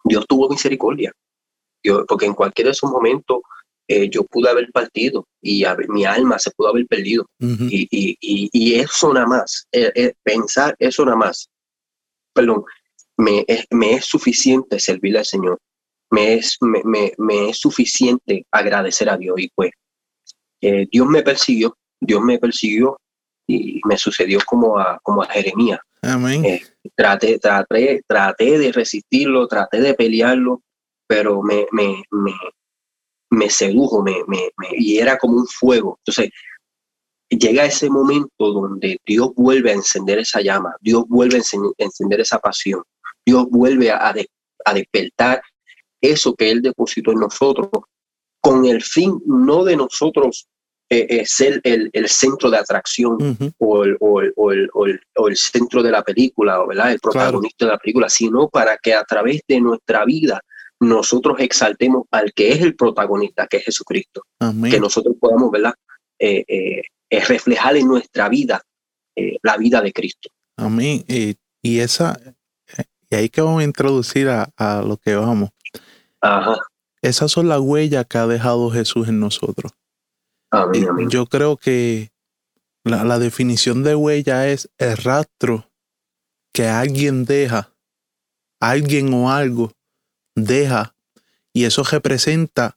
Dios tuvo misericordia. Yo, porque en cualquier de esos momentos eh, yo pude haber partido y mi alma se pudo haber perdido. y, y, y, eso nada más, eh, eh, pensar eso nada más, perdón, me, me es suficiente servirle al Señor. Me es, me, me, me es suficiente agradecer a Dios. Y pues, Dios me persiguió, Dios me persiguió y me sucedió como a, como a Jeremías. traté, traté, traté de resistirlo, traté de pelearlo, pero me, me, me, me sedujo, me, me, y era como un fuego. Entonces, llega ese momento donde Dios vuelve a encender esa llama, Dios vuelve a encender esa pasión, Dios vuelve a, a despertar eso que Él depositó en nosotros, con el fin no de nosotros eh, eh, ser el, el, centro de atracción o, el, o, el, o, el, centro de la película, o ¿verdad? el protagonista de la película, sino para que a través de nuestra vida nosotros exaltemos al que es el protagonista, que es Jesucristo. Que nosotros podamos, ¿verdad? Eh, eh, reflejar en nuestra vida eh, la vida de Cristo. Amén. Y, y, esa, y ahí que vamos a introducir a, a lo que vamos. Ajá. Esas son las huellas que ha dejado Jesús en nosotros. Amén, amén. Yo creo que la, la definición de huella es el rastro que alguien deja, alguien o algo deja, y eso representa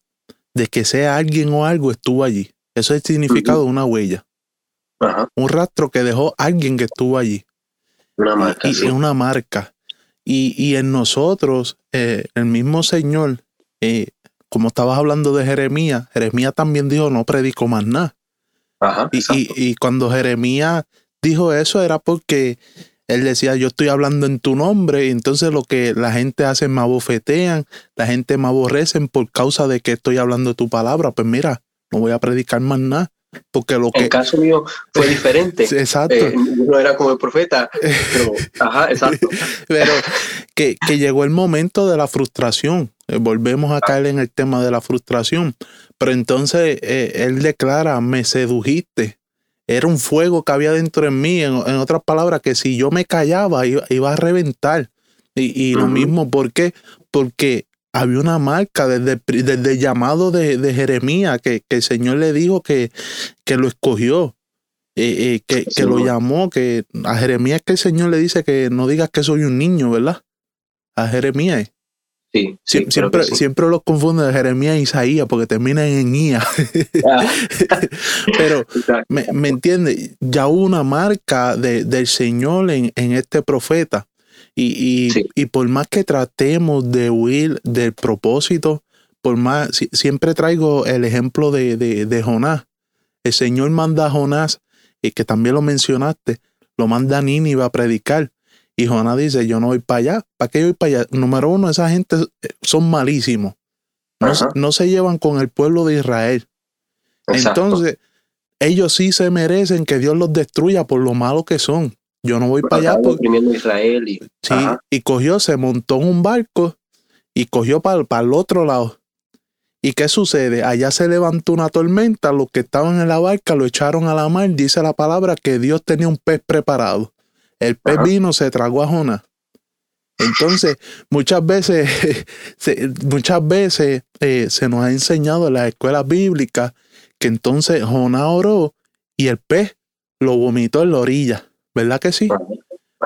de que sea alguien o algo estuvo allí. Eso es el significado de una huella. Un rastro que dejó alguien que estuvo allí. Una marca. Y, una marca. Y, en nosotros, eh, el mismo Señor, eh, como estabas hablando de Jeremías, Jeremías también dijo, no predico más nada. y, y, cuando Jeremías dijo eso era porque él decía, yo estoy hablando en tu nombre, y entonces lo que la gente hace me abofetean, la gente me aborrecen por causa de que estoy hablando tu palabra. Pues mira, no voy a predicar más nada. Porque lo que... En caso mío fue diferente. exacto. Eh, no era como el profeta, pero, ajá, exacto. pero que, que, llegó el momento de la frustración. Eh, volvemos a caer en el tema de la frustración. Pero entonces eh, él declara, me sedujiste era un fuego que había dentro de mí, en, otras palabras, que si yo me callaba iba, a reventar. Y, lo mismo, ¿por qué? Porque había una marca desde, desde el llamado de, Jeremías, que, el Señor le dijo que, que lo escogió, eh, eh, que, lo llamó, que a Jeremías que el Señor le dice que no digas que soy un niño, ¿verdad? A Jeremías. Sí, siempre, siempre los confundo de Jeremías e Isaías porque terminan en IA. Ah. Pero, me, me entiende, ya hubo una marca de, del Señor en, en este profeta. Y, y, y, por más que tratemos de huir del propósito, por más, siempre traigo el ejemplo de, de, de Jonás. El Señor manda a Jonás, y que también lo mencionaste, lo manda a Nínive a predicar. Y Jonás dice, yo no voy para allá. ¿Para qué voy para allá? Número uno, esa gente eh, son malísimos. No, se llevan con el pueblo de Israel. Entonces, ellos sí se merecen que Dios los destruya por lo malo que son. Yo no voy para allá. Por... Israel y... Sí, y cogió, se montó en un barco y cogió para, para el otro lado. ¿Y qué sucede? Allá se levantó una tormenta, los que estaban en la barca lo echaron a la mar, dice la palabra que Dios tenía un pez preparado. El pez vino, se tragó a Jonás. Entonces, muchas veces, se, muchas veces eh, se nos ha enseñado en las escuelas bíblicas que entonces Jonás oró y el pez lo vomitó en la orilla, ¿verdad que sí?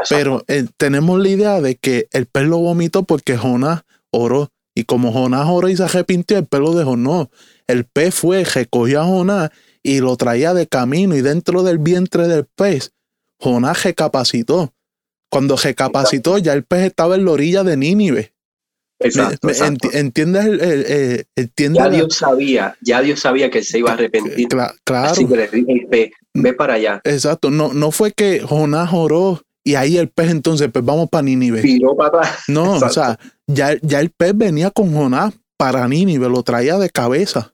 Pero eh, tenemos la idea de que el pez lo vomitó porque Jonás oró. Y como Jonás oró y se arrepintió, el pez lo dejó. No, el pez fue, recogió a Jonás y lo traía de camino y dentro del vientre del pez Jonás recapacitó. Cuando recapacitó, ya el pez estaba en la orilla de Nínive. Exacto, ¿Entiendes? El, ya Dios sabía, ya Dios sabía que se iba a arrepentir. claro. Así que le pez, ve para allá. Exacto. No, no fue que Jonás oró y ahí el pez entonces, pues vamos para Nínive. para No, o sea, ya, ya el pez venía con Jonás para Nínive, lo traía de cabeza.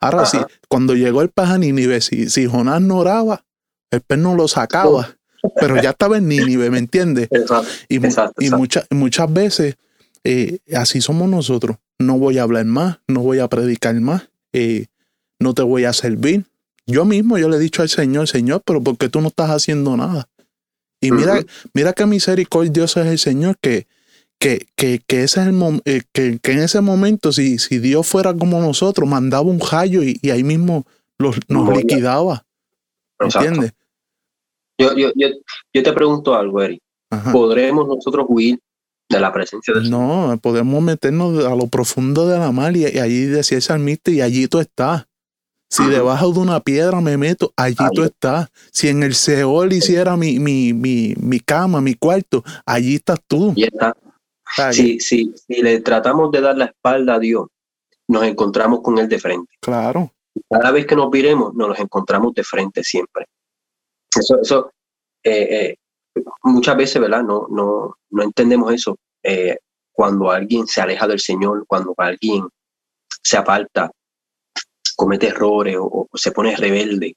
Ahora sí, cuando llegó el pez a Nínive, si, si Jonás no oraba, el pez no lo sacaba pero ya estaba en Nínive, ¿me entiendes? y, muchas, muchas veces eh, así somos nosotros. No voy a hablar más, no voy a predicar más, eh, no te voy a servir. Yo mismo, yo le he dicho al Señor, Señor, pero ¿por qué tú no estás haciendo nada? Y mira, mira qué misericordioso es el Señor que, que, que, que ese es el eh, que, que, en ese momento, si, si Dios fuera como nosotros, mandaba un rayo y, y ahí mismo los, nos liquidaba. ¿Entiendes? Yo, yo, yo, yo, te pregunto algo, Eric. ¿Podremos nosotros huir de la presencia de Dios? No, podemos meternos a lo profundo de la mar y, allí decía el salmista y allí tú estás. Si debajo de una piedra me meto, allí tú estás. Si en el Seol hiciera mi, mi, mi, mi cama, mi cuarto, allí estás tú. Y está. Si, si, si le tratamos de dar la espalda a Dios, nos encontramos con Él de frente. Claro. Cada vez que nos viremos, nos los encontramos de frente siempre. Eso, eso eh, eh, muchas veces, ¿verdad? No, no, no entendemos eso. Eh, cuando alguien se aleja del Señor, cuando alguien se aparta comete errores o, se pone rebelde.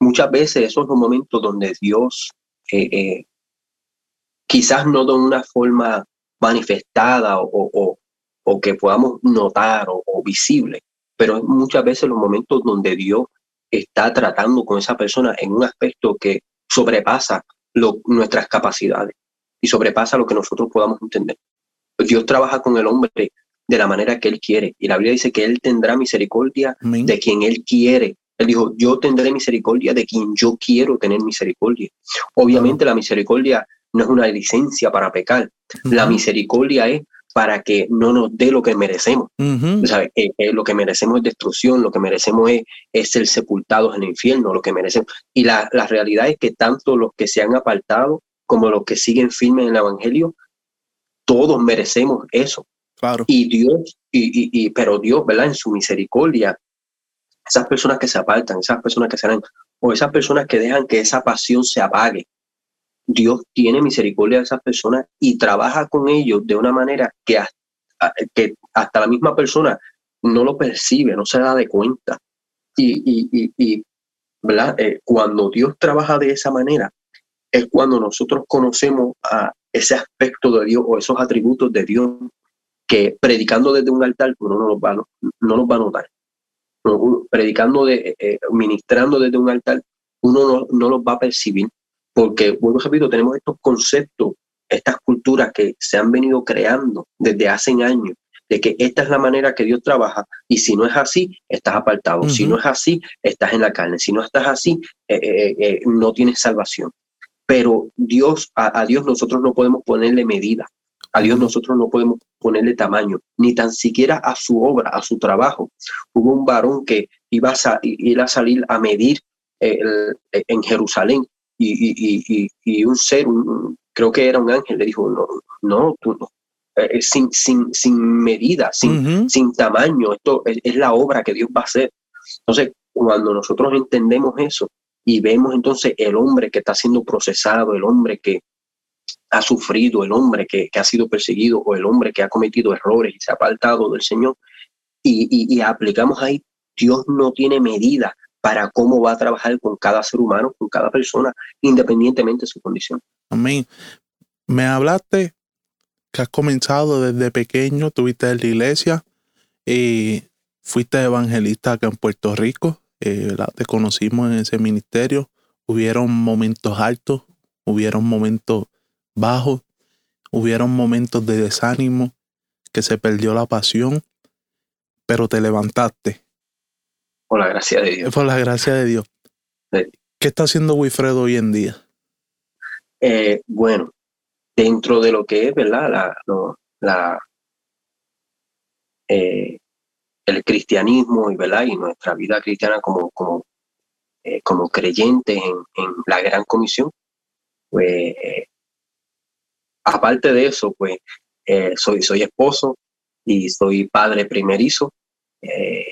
Muchas veces esos son momentos donde Dios, quizás no de una forma manifestada o, o que podamos notar o, visible, pero muchas veces los momentos donde Dios está tratando con esa persona en un aspecto que sobrepasa nuestras capacidades y sobrepasa lo que nosotros podamos entender. Dios trabaja con el hombre de la manera que Él quiere. Y la Biblia dice que Él tendrá misericordia de quien Él quiere. Él dijo, yo tendré misericordia de quien yo quiero tener misericordia. Obviamente la misericordia no es una licencia para pecar. La misericordia es para que no nos dé lo que merecemos. Eh, eh, lo que merecemos es destrucción, lo que merecemos es, es, ser sepultados en el infierno, lo que merecemos. Y la, la realidad es que tanto los que se han apartado como los que siguen firmes en el Evangelio, todos merecemos eso. Y Dios, y, y, pero Dios, ¿verdad? En su misericordia, esas personas que se apartan, esas personas que se dan, o esas personas que dejan que esa pasión se apague, Dios tiene misericordia de esas personas y trabaja con ellos de una manera que hasta, la misma persona no lo percibe, no se da de cuenta. Y, ¿verdad? Eh, cuando Dios trabaja de esa manera, es cuando nosotros conocemos a ese aspecto de Dios o esos atributos de Dios que predicando desde un altar uno no los va, no, los va a notar. predicando, de, eh, ministrando desde un altar, uno no, los va a percibir, porque, bueno, repito, tenemos estos conceptos, estas culturas que se han venido creando desde hace años, de que esta es la manera que Dios trabaja, y si no es así, estás apartado, si no es así, estás en la carne, si no estás así, eh, eh, no tienes salvación. Pero Dios, a Dios nosotros no podemos ponerle medida. A Dios nosotros no podemos ponerle tamaño, ni tan siquiera a su obra, a su trabajo. Hubo un varón que iba a, ir a salir a medir eh, en Jerusalén y, un ser, creo que era un ángel, le dijo, no, no, tú no. Eh, eh, sin, sin, sin medida, sin, sin tamaño, esto es la obra que Dios va a hacer. Entonces, cuando nosotros entendemos eso y vemos entonces el hombre que está siendo procesado, el hombre que, ha sufrido, el hombre que, ha sido perseguido o el hombre que ha cometido errores y se ha apartado del Señor. Y, aplicamos ahí, Dios no tiene medida para cómo va a trabajar con cada ser humano, con cada persona, independientemente de su condición. Amén. Me hablaste que has comenzado desde pequeño, tuviste en la iglesia y fuiste evangelista acá en Puerto Rico. Eh, te conocimos en ese ministerio. Hubieron momentos altos, hubieron momentos bajo, hubieron momentos de desánimo, que se perdió la pasión, pero te levantaste. Por la gracia de Dios. Por la gracia de Dios. ¿Qué está haciendo Wilfredo hoy en día? Eh, bueno, dentro de lo que es, ¿verdad? La, la, eh, el cristianismo y, ¿verdad? y nuestra vida cristiana como, como, eh, como creyentes en, en, la gran comisión, pues aparte de eso, pues soy, soy esposo y soy padre primerizo. Eh,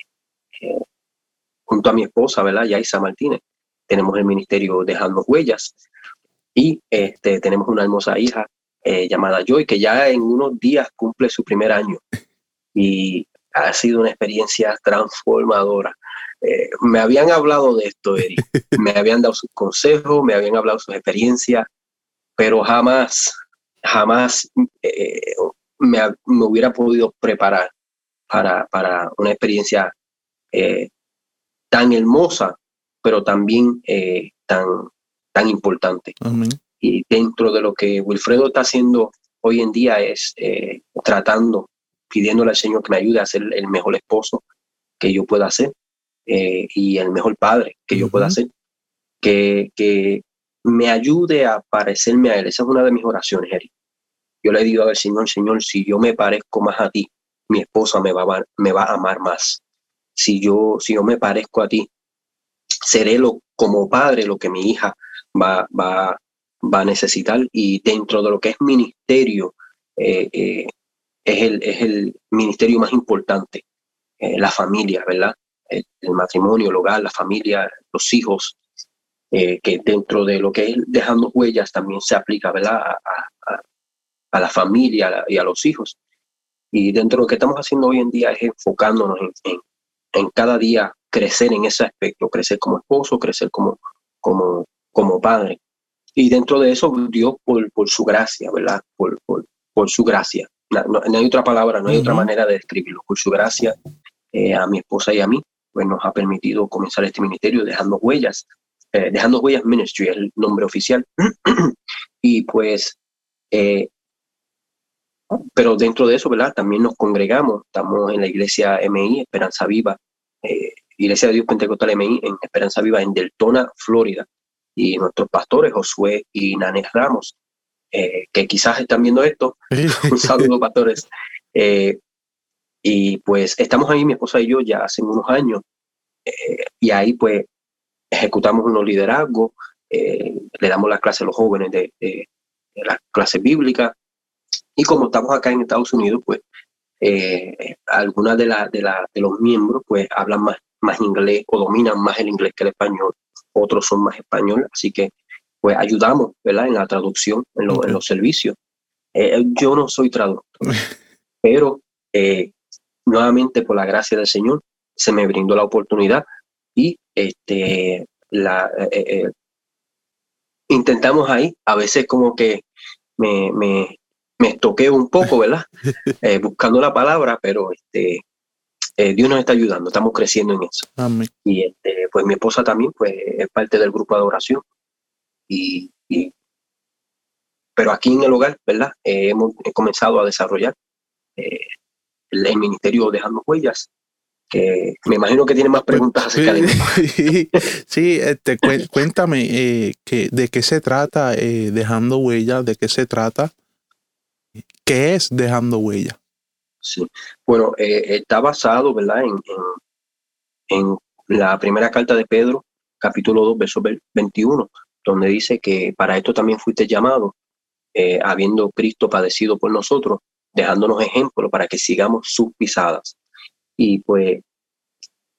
junto a mi esposa, ¿verdad? Yaisa Martínez. Tenemos el ministerio Dejando Huellas y este, tenemos una hermosa hija llamada Joy, que ya en unos días cumple su primer año. Y ha sido una experiencia transformadora. me habían hablado de esto, Eric. me habían dado sus consejos, me habían hablado sus experiencias, pero jamás jamás eh, me, hubiera podido preparar para, para una experiencia eh, tan hermosa, pero también eh, tan, tan importante. Y dentro de lo que Wilfredo está haciendo hoy en día es eh, tratando, pidiéndole al Señor que me ayude a ser el mejor esposo que yo pueda ser eh, y el mejor padre que yo pueda ser, que, que me ayude a parecerme a Él. Esa es una de mis oraciones, Eric. Yo le digo al Señor, Señor, si yo me parezco más a ti, mi esposa me va a, me va a amar más. Si yo, si yo me parezco a ti, seré lo, como padre lo que mi hija va, va, va a necesitar. Y dentro de lo que es ministerio, eh, eh, es, el, es el ministerio más importante, eh, la familia, ¿verdad? El, matrimonio, el hogar, la familia, los hijos, que dentro de lo que es dejando huellas también se aplica, ¿verdad? A, la familia y a los hijos. Y dentro de lo que estamos haciendo hoy en día es enfocándonos en, en, cada día crecer en ese aspecto, crecer como esposo, crecer como, como, como padre. Y dentro de eso, Dios, por, por su gracia, ¿verdad? Por, por, por su gracia. No, hay otra palabra, no hay otra manera de describirlo. Por su gracia, eh, a mi esposa y a mí, pues nos ha permitido comenzar este ministerio dejando huellas. Eh, dejando huellas ministry es el nombre oficial. y pues eh, pero dentro de eso, ¿verdad? También nos congregamos, estamos en la iglesia MI, Esperanza Viva, eh, Iglesia de Dios Pentecostal MI, en Esperanza Viva, en Deltona, Florida. Y nuestros pastores, Josué y Nanes Ramos, eh, que quizás están viendo esto. Un saludo, pastores. Eh, y pues estamos ahí, mi esposa y yo, ya hace unos años. y ahí pues ejecutamos unos liderazgos, le damos las clases a los jóvenes de, de las clases bíblicas, y como estamos acá en Estados Unidos, pues eh, algunas de, la, de, la, de los miembros pues hablan más, más inglés o dominan más el inglés que el español, otros son más español, así que pues ayudamos ¿verdad? en la traducción, en, en los servicios. Eh, yo no soy traductor, pero eh, nuevamente por la gracia del Señor se me brindó la oportunidad y este, la, intentamos ahí, a veces como que me, me, me toqué un poco, ¿verdad? Eh, buscando la palabra, pero este, eh, Dios nos está ayudando, estamos creciendo en eso. Y este, pues mi esposa también pues, es parte del grupo de oración. Y, pero aquí en el hogar, ¿verdad? Eh, hemos comenzado a desarrollar el, ministerio Dejando Huellas, que me imagino que tiene más preguntas acerca de Sí, este, cuéntame que, de qué se trata Dejando Huellas, de qué se trata. ¿Qué es dejando huella? Sí, bueno, eh, está basado, ¿verdad? En, en, la primera carta de Pedro, capítulo 2, verso 21, donde dice que para esto también fuiste llamado, eh, habiendo Cristo padecido por nosotros, dejándonos ejemplo para que sigamos sus pisadas. Y pues,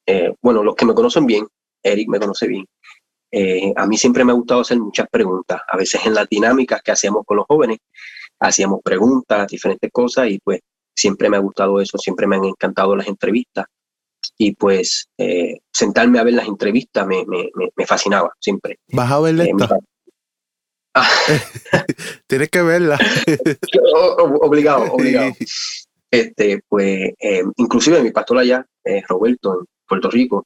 eh, bueno, los que me conocen bien, Eric me conoce bien, a mí siempre me ha gustado hacer muchas preguntas, a veces en las dinámicas que hacíamos con los jóvenes, hacíamos preguntas, diferentes cosas y pues siempre me ha gustado eso, siempre me han encantado las entrevistas y pues eh, sentarme a ver las entrevistas me, me, fascinaba siempre. ¿Vas a verla eh, ah. Tienes que verla. obligado, obligado. Este, pues, eh, inclusive mi pastor allá, Roberto, en Puerto Rico,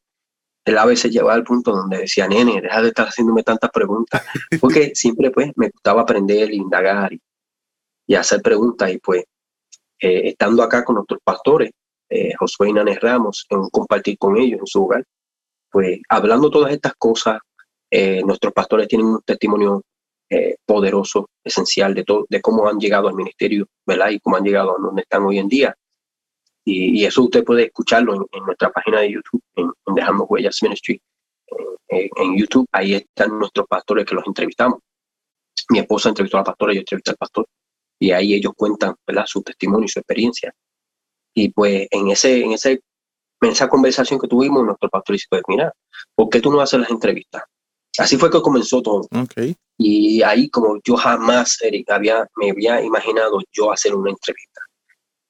él a veces llegaba al punto donde decía, nene, deja de estar haciéndome tantas preguntas, porque siempre pues me gustaba aprender, indagar y y hacer preguntas. Y pues, eh, estando acá con nuestros pastores, eh, Josué y Ramos, en compartir con ellos en su hogar, pues hablando todas estas cosas, eh, nuestros pastores tienen un testimonio poderoso, esencial de, todo, de cómo han llegado al ministerio, ¿verdad? Y cómo han llegado a donde están hoy en día. Y, eso usted puede escucharlo en, nuestra página de YouTube, en, Dejando Huellas Ministry, en, YouTube. Ahí están nuestros pastores que los entrevistamos. Mi esposa entrevistó a la pastora, yo entrevisté al pastor y ahí ellos cuentan ¿verdad? su testimonio y su experiencia. Y pues en, ese, en, ese, en esa conversación que tuvimos, nuestro pastor dice, pues mira, ¿por qué tú no haces las entrevistas? Así fue que comenzó todo. Y ahí como yo jamás, Eric, había, me había imaginado yo hacer una entrevista.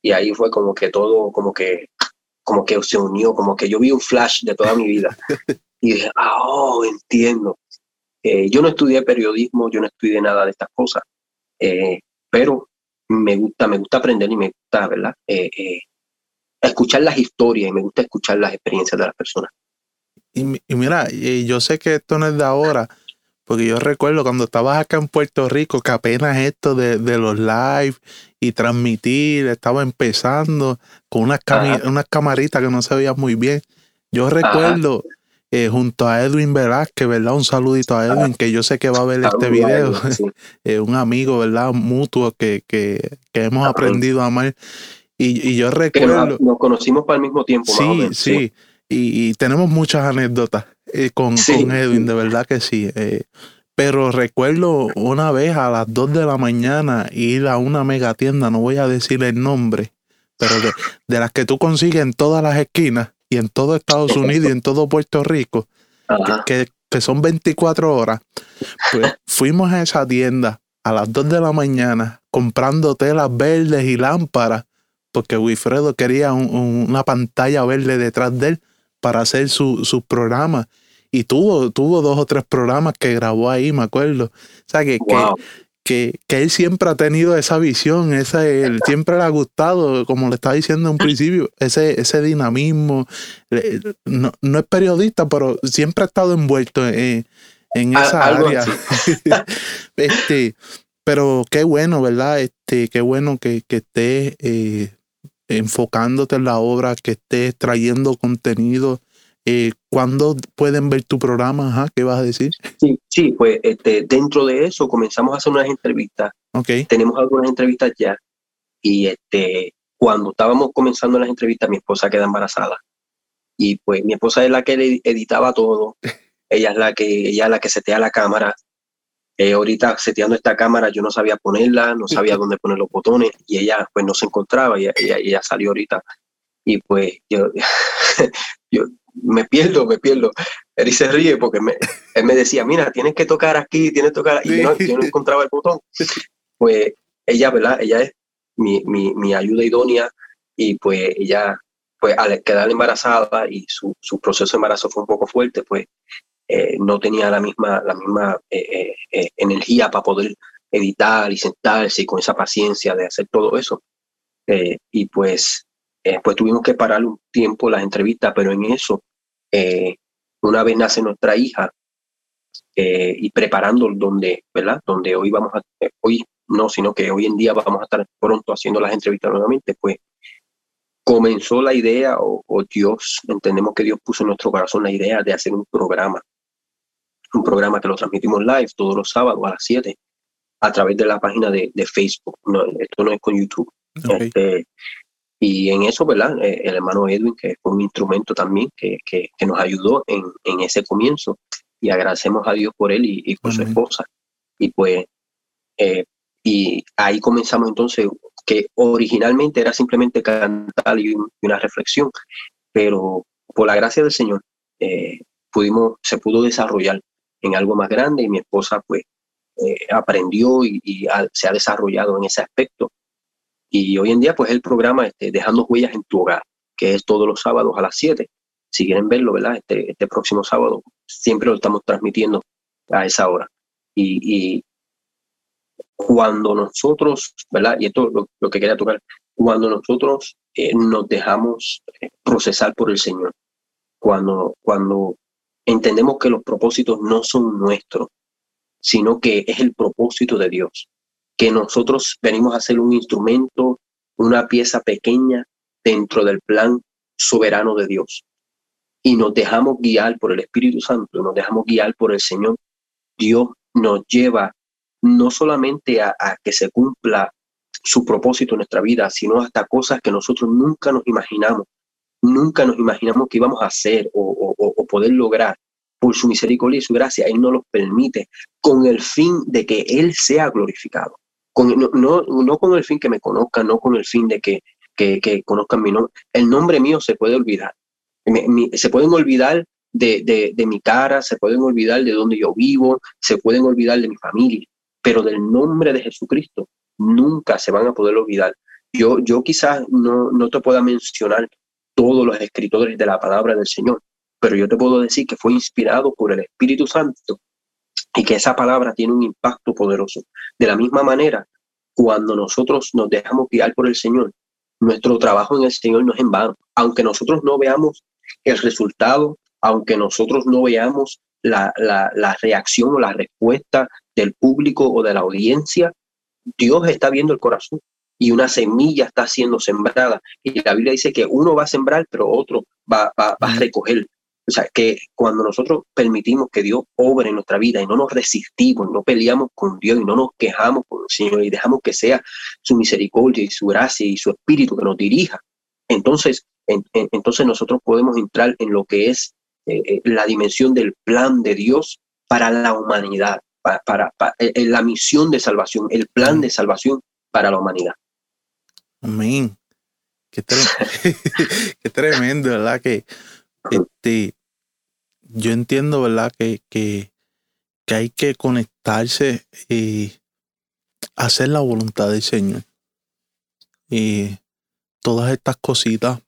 Y ahí fue como que todo, como que, como que se unió, como que yo vi un flash de toda mi vida. y dije, ah, oh, entiendo. Eh, yo no estudié periodismo, yo no estudié nada de estas cosas. Eh, pero me gusta, me gusta aprender y me gusta, ¿verdad? Eh, eh, escuchar las historias y me gusta escuchar las experiencias de las personas. Y, mira, yo sé que esto no es de ahora, Porque yo recuerdo cuando estabas acá en Puerto Rico que apenas esto de, los live y transmitir estaba empezando con unas, unas camaritas que no se veían muy bien. Yo recuerdo eh, junto a Edwin Velázquez, ¿verdad? Un saludito a Edwin, que yo sé que va a ver este video. Eh, un amigo, ¿verdad? Mutuo que, que, que hemos aprendido a amar. Y, y yo recuerdo. Nos, conocimos para el mismo tiempo. Sí, sí. Y, tenemos muchas anécdotas eh, con, con, Edwin, de verdad que sí. pero recuerdo una vez a las 2 de la mañana ir a una mega tienda, no voy a decir el nombre, pero de, de las que tú consigues en todas las esquinas y en todo Estados Unidos y en todo Puerto Rico, que, son 24 horas, pues fuimos a esa tienda a las 2 de la mañana comprando telas verdes y lámparas, porque Wilfredo quería una pantalla verde detrás de él para hacer su, su programa. Y tuvo, tuvo dos o tres programas que grabó ahí, me acuerdo. O sea, que, que, él siempre ha tenido esa visión, ese, él siempre le ha gustado, como le estaba diciendo en un principio, ese, ese dinamismo. No, es periodista, pero siempre ha estado envuelto en, esa área. este, pero qué bueno, ¿verdad? Este, qué bueno que, que estés eh, enfocándote en la obra, que estés trayendo contenido eh, ¿Cuándo pueden ver tu programa? Ajá, ¿Qué vas a decir? Sí, sí pues este, dentro de eso comenzamos a hacer unas entrevistas. Okay. Tenemos algunas entrevistas ya. Y este, cuando estábamos comenzando las entrevistas, mi esposa queda embarazada. Y pues mi esposa es la que editaba todo. ella es la que, ella es la que setea la cámara. Eh, ahorita seteando esta cámara yo no sabía ponerla, no sabía dónde poner los botones y ella pues no se encontraba y ella, ella salió ahorita. Y pues yo, yo me pierdo, me pierdo. Él se ríe porque él me decía, mira, tienes que tocar aquí, tienes que tocar, y yo no encontraba el botón. Pues ella, ¿verdad? Ella es mi, mi, mi ayuda idónea y pues ella, pues al quedar embarazada y su, su proceso de embarazo fue un poco fuerte, pues eh, no tenía la misma, la misma eh, eh, energía para poder editar y sentarse y con esa paciencia de hacer todo eso. y pues eh, pues tuvimos que parar un tiempo las entrevistas, pero en eso, eh, una vez nace nuestra hija eh, y preparando donde, ¿verdad? Donde hoy vamos a, hoy no, sino que hoy en día vamos a estar pronto haciendo las entrevistas nuevamente, pues comenzó la idea, o, Dios, entendemos que Dios puso en nuestro corazón la idea de hacer un programa, un programa que lo transmitimos live todos los sábados a las 7 a través de la página de, Facebook. No, esto no es con YouTube. Este, y en eso, ¿verdad? Eh, el hermano Edwin, que fue un instrumento también que, que, nos ayudó en, en, ese comienzo, y agradecemos a Dios por él y, por su esposa. Y pues, eh, y ahí comenzamos entonces, que originalmente era simplemente cantar y, una reflexión, pero por la gracia del Señor, eh, pudimos, se pudo desarrollar en algo más grande y mi esposa pues aprendió y, se ha desarrollado en ese aspecto y hoy en día, pues el programa este, Dejando Huellas en tu Hogar, que es todos los sábados a las 7. Si quieren verlo, ¿verdad? Este, este próximo sábado, siempre lo estamos transmitiendo a esa hora. Y, cuando nosotros, ¿verdad? Y esto es lo, que quería tocar, cuando nosotros eh, nos dejamos eh, procesar por el Señor, cuando, cuando entendemos que los propósitos no son nuestros, sino que es el propósito de Dios que nosotros venimos a ser un instrumento, una pieza pequeña dentro del plan soberano de Dios. Y nos dejamos guiar por el Espíritu Santo, nos dejamos guiar por el Señor. Dios nos lleva no solamente a, que se cumpla su propósito en nuestra vida, sino hasta cosas que nosotros nunca nos imaginamos, nunca nos imaginamos que íbamos a hacer o, poder lograr. Por su misericordia y su gracia, Él nos lo permite con el fin de que Él sea glorificado no, no, con el fin que me conozcan, no con el fin de que, que, conozcan mi nombre. El nombre mío se puede olvidar. se pueden olvidar de, de, mi cara, se pueden olvidar de donde yo vivo, se pueden olvidar de mi familia, pero del nombre de Jesucristo nunca se van a poder olvidar. Yo, yo quizás no, no te pueda mencionar todos los escritores de la palabra del Señor, pero yo te puedo decir que fue inspirado por el Espíritu Santo y que esa palabra tiene un impacto poderoso. De la misma manera, cuando nosotros nos dejamos guiar por el Señor, nuestro trabajo en el Señor no es en vano. Aunque nosotros no veamos el resultado, aunque nosotros no veamos la, la, reacción o la respuesta del público o de la audiencia, Dios está viendo el corazón y una semilla está siendo sembrada. Y la Biblia dice que uno va a sembrar, pero otro va, va, va a recoger. O sea, que cuando nosotros permitimos que Dios obre en nuestra vida y no nos resistimos, no peleamos con Dios y no nos quejamos con el Señor y dejamos que sea su misericordia y su gracia y su espíritu que nos dirija, entonces, entonces nosotros podemos entrar en lo que es eh, eh, la dimensión del plan de Dios para la humanidad, para, eh, la misión de salvación, el plan de salvación para la humanidad. Amén. Qué, Qué tremendo, ¿verdad? Que este, yo entiendo, ¿verdad? Que, que, que hay que conectarse y hacer la voluntad del Señor. Y todas estas cositas,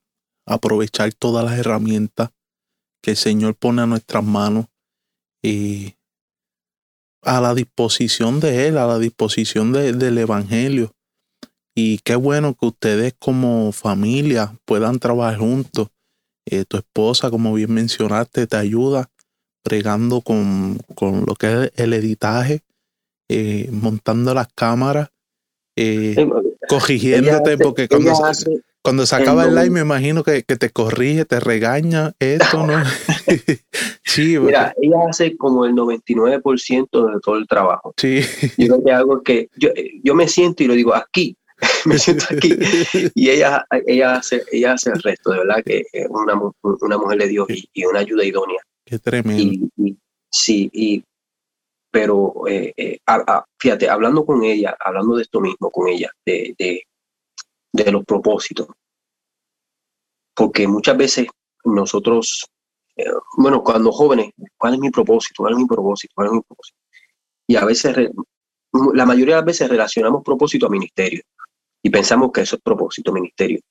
aprovechar todas las herramientas que el Señor pone a nuestras manos y a la disposición de Él, a la disposición del Evangelio. Y qué bueno que ustedes como familia puedan trabajar juntos eh, tu esposa, como bien mencionaste, te ayuda pregando con, lo que es el editaje, eh, montando las cámaras, eh, corrigiéndote, porque cuando, se, cuando se acaba el, live me imagino que, te corrige, te regaña, esto, ¿no? sí, Mira, ella hace como el 99% de todo el trabajo. Sí. Yo lo que hago es que yo, yo me siento y lo digo aquí, me siento aquí. Y ella, ella, hace, ella hace el resto, de verdad que es una, una mujer de Dios y, una ayuda idónea. Qué tremendo. sí, y, pero eh, eh, fíjate, hablando con ella, hablando de esto mismo con ella, de, de, de los propósitos, porque muchas veces nosotros, eh, bueno, cuando jóvenes, ¿cuál es mi propósito? ¿Cuál es mi propósito? ¿Cuál es mi propósito? Y a veces, la mayoría de las veces relacionamos propósito a ministerio y pensamos que eso es propósito, ministerio.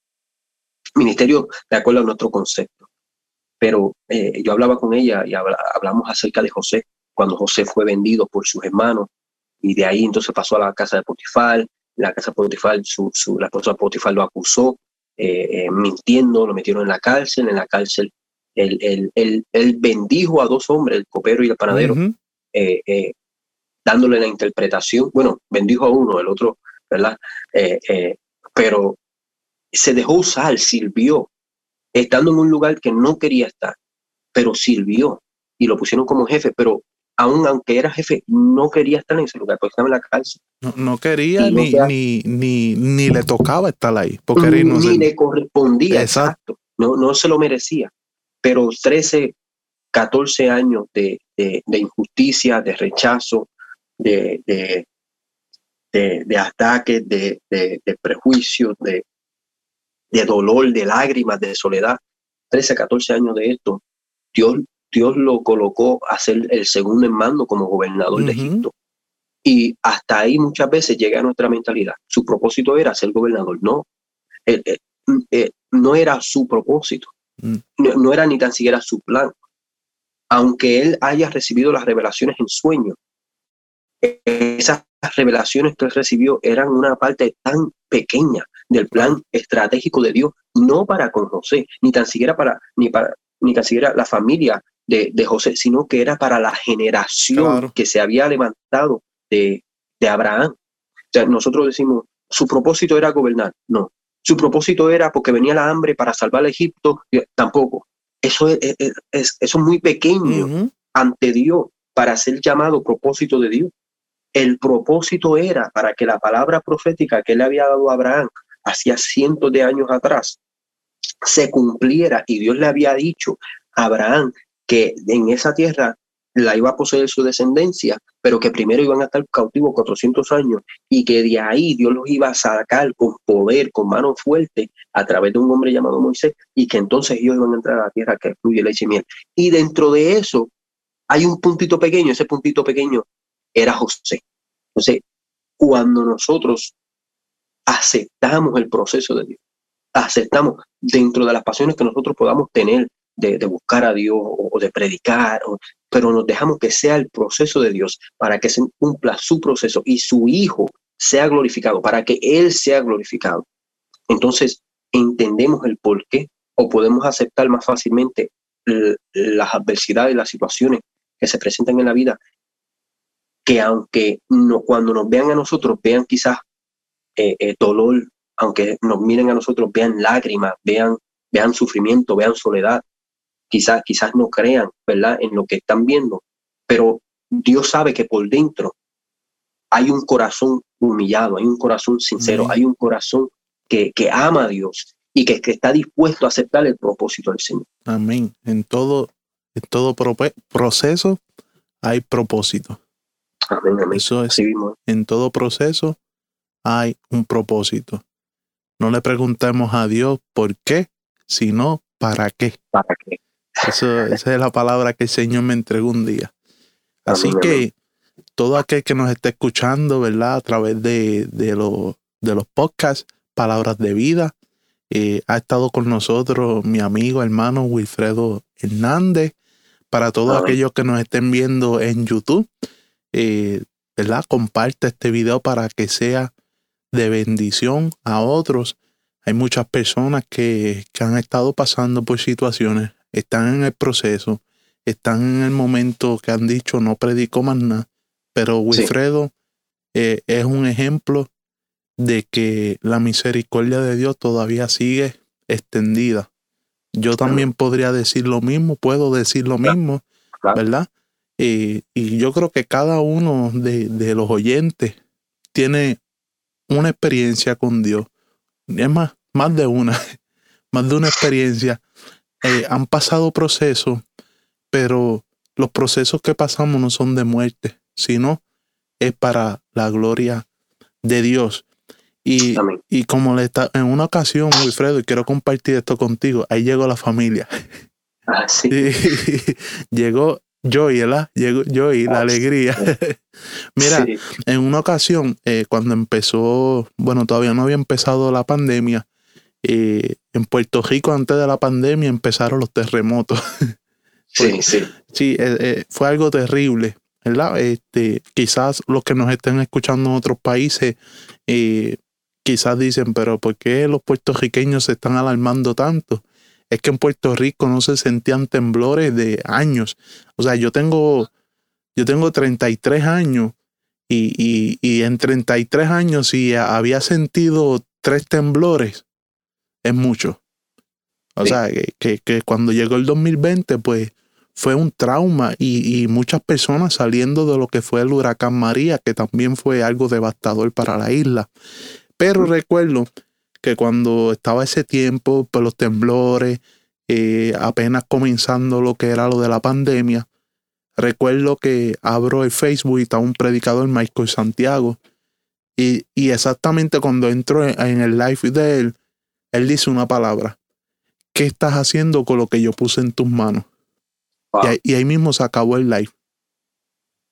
Ministerio de acuerdo a nuestro concepto. Pero eh, yo hablaba con ella y hablamos acerca de José, cuando José fue vendido por sus hermanos y de ahí entonces pasó a la casa de Potifar. La casa de Potifar, su, la esposa de Potifar lo acusó eh, eh, mintiendo, lo metieron en la cárcel. En la cárcel él, él, bendijo a dos hombres, el copero y el panadero, dándole la interpretación. Bueno, bendijo a uno, el otro ¿verdad? Eh, eh, pero se dejó usar, sirvió, estando en un lugar que no quería estar, pero sirvió y lo pusieron como jefe, pero aún aunque era jefe, no quería estar en ese lugar, porque estaba en la cárcel. No, quería ni, ni, ni, ni, le tocaba estar ahí, porque ni le correspondía, exacto. No, no se lo merecía. Pero 13, 14 años de, de, de injusticia, de rechazo, de, de, de, ataques, de, de, prejuicios, de, de dolor, de lágrimas, de soledad. 13, 14 años de esto, Dios, Dios lo colocó a ser el segundo en mando como gobernador de Egipto. Y hasta ahí muchas veces llega a nuestra mentalidad. Su propósito era ser gobernador. No, eh, eh, eh, no era su propósito. Mm. No, era ni tan siquiera su plan. Aunque él haya recibido las revelaciones en sueño, esas revelaciones que él recibió eran una parte tan pequeña del plan estratégico de Dios, no para con José, ni tan siquiera para, ni para, ni tan siquiera la familia de, José, sino que era para la generación que se había levantado de, Abraham. O sea, nosotros decimos, su propósito era gobernar. No, su propósito era porque venía la hambre para salvar a Egipto. Tampoco. Eso es, es, eso es muy pequeño ante Dios para ser llamado propósito de Dios. El propósito era para que la palabra profética que le había dado a Abraham hacía cientos de años atrás se cumpliera y Dios le había dicho a Abraham que en esa tierra la iba a poseer su descendencia, pero que primero iban a estar cautivos 400 años y que de ahí Dios los iba a sacar con poder, con mano fuerte, a través de un hombre llamado Moisés, y que entonces ellos iban a entrar a la tierra que fluye leche y miel. Y dentro de eso hay un puntito pequeño, ese puntito pequeño era José. Entonces, cuando nosotros aceptamos el proceso de Dios, aceptamos dentro de las pasiones que nosotros podamos tener de, buscar a Dios o, de predicar, pero nos dejamos que sea el proceso de Dios para que se cumpla su proceso y su Hijo sea glorificado, para que Él sea glorificado. Entonces, entendemos el por qué o podemos aceptar más fácilmente las adversidades, las situaciones que se presentan en la vida, que aunque no, cuando nos vean a nosotros, vean quizás eh, eh, dolor, aunque nos miren a nosotros, vean lágrimas, vean, vean sufrimiento, vean soledad, quizás, quizás no crean, ¿verdad?, en lo que están viendo, pero Dios sabe que por dentro hay un corazón humillado, hay un corazón sincero, hay un corazón que, que ama a Dios y que, que, está dispuesto a aceptar el propósito del Señor. Amén. En todo, en todo proceso hay propósito. Amén, amén. Eso es, en todo proceso hay un propósito. No le preguntemos a Dios por qué, sino para qué. ¿Para qué? Eso, esa es la palabra que el Señor me entregó un día. Así que todo aquel que nos esté escuchando, ¿verdad? A través de, de, de los podcasts, Palabras de Vida, eh, ha estado con nosotros mi amigo, hermano Wilfredo Hernández. Para todos aquellos que nos estén viendo en YouTube, eh, ¿verdad? Comparte este video para que sea de bendición a otros. Hay muchas personas que, que han estado pasando por situaciones, están en el proceso, están en el momento que han dicho no predico más nada, pero Wilfredo eh, es un ejemplo de que la misericordia de Dios todavía sigue extendida. Yo también podría decir lo mismo, puedo decir lo mismo, ¿verdad? Y yo creo que cada uno de, los oyentes tiene una experiencia con Dios. Es más, más de una, más de una experiencia. Eh, han pasado procesos, pero los procesos que pasamos no son de muerte, sino es para la gloria de Dios. Y, y como le está, en una ocasión, Wilfredo, y quiero compartir esto contigo, ahí llegó la familia. Ah, sí. llegó Joy, ¿verdad? Joy, la ah, alegría. Mira, en una ocasión, eh, cuando empezó, bueno, todavía no había empezado la pandemia, eh, en Puerto Rico antes de la pandemia empezaron los terremotos. sí, sí. Sí, eh, fue algo terrible. ¿verdad? Este, quizás los que nos estén escuchando en otros países quizás dicen, pero ¿por qué los puertorriqueños se están alarmando tanto? Es que en Puerto Rico no se sentían temblores de años. O sea, yo tengo, yo tengo 33 años y, y, y en 33 años si había sentido tres temblores, es mucho. O sea, que, que, cuando llegó el 2020, pues fue un trauma y, muchas personas saliendo de lo que fue el huracán María, que también fue algo devastador para la isla. Pero recuerdo que cuando estaba ese tiempo, por pues, los temblores, eh, apenas comenzando lo que era lo de la pandemia, recuerdo que abro el Facebook y está un predicador, Michael Santiago, y, y exactamente cuando entro en el live de él, él dice una palabra. ¿Qué estás haciendo con lo que yo puse en tus manos? Y, ahí, mismo se acabó el live.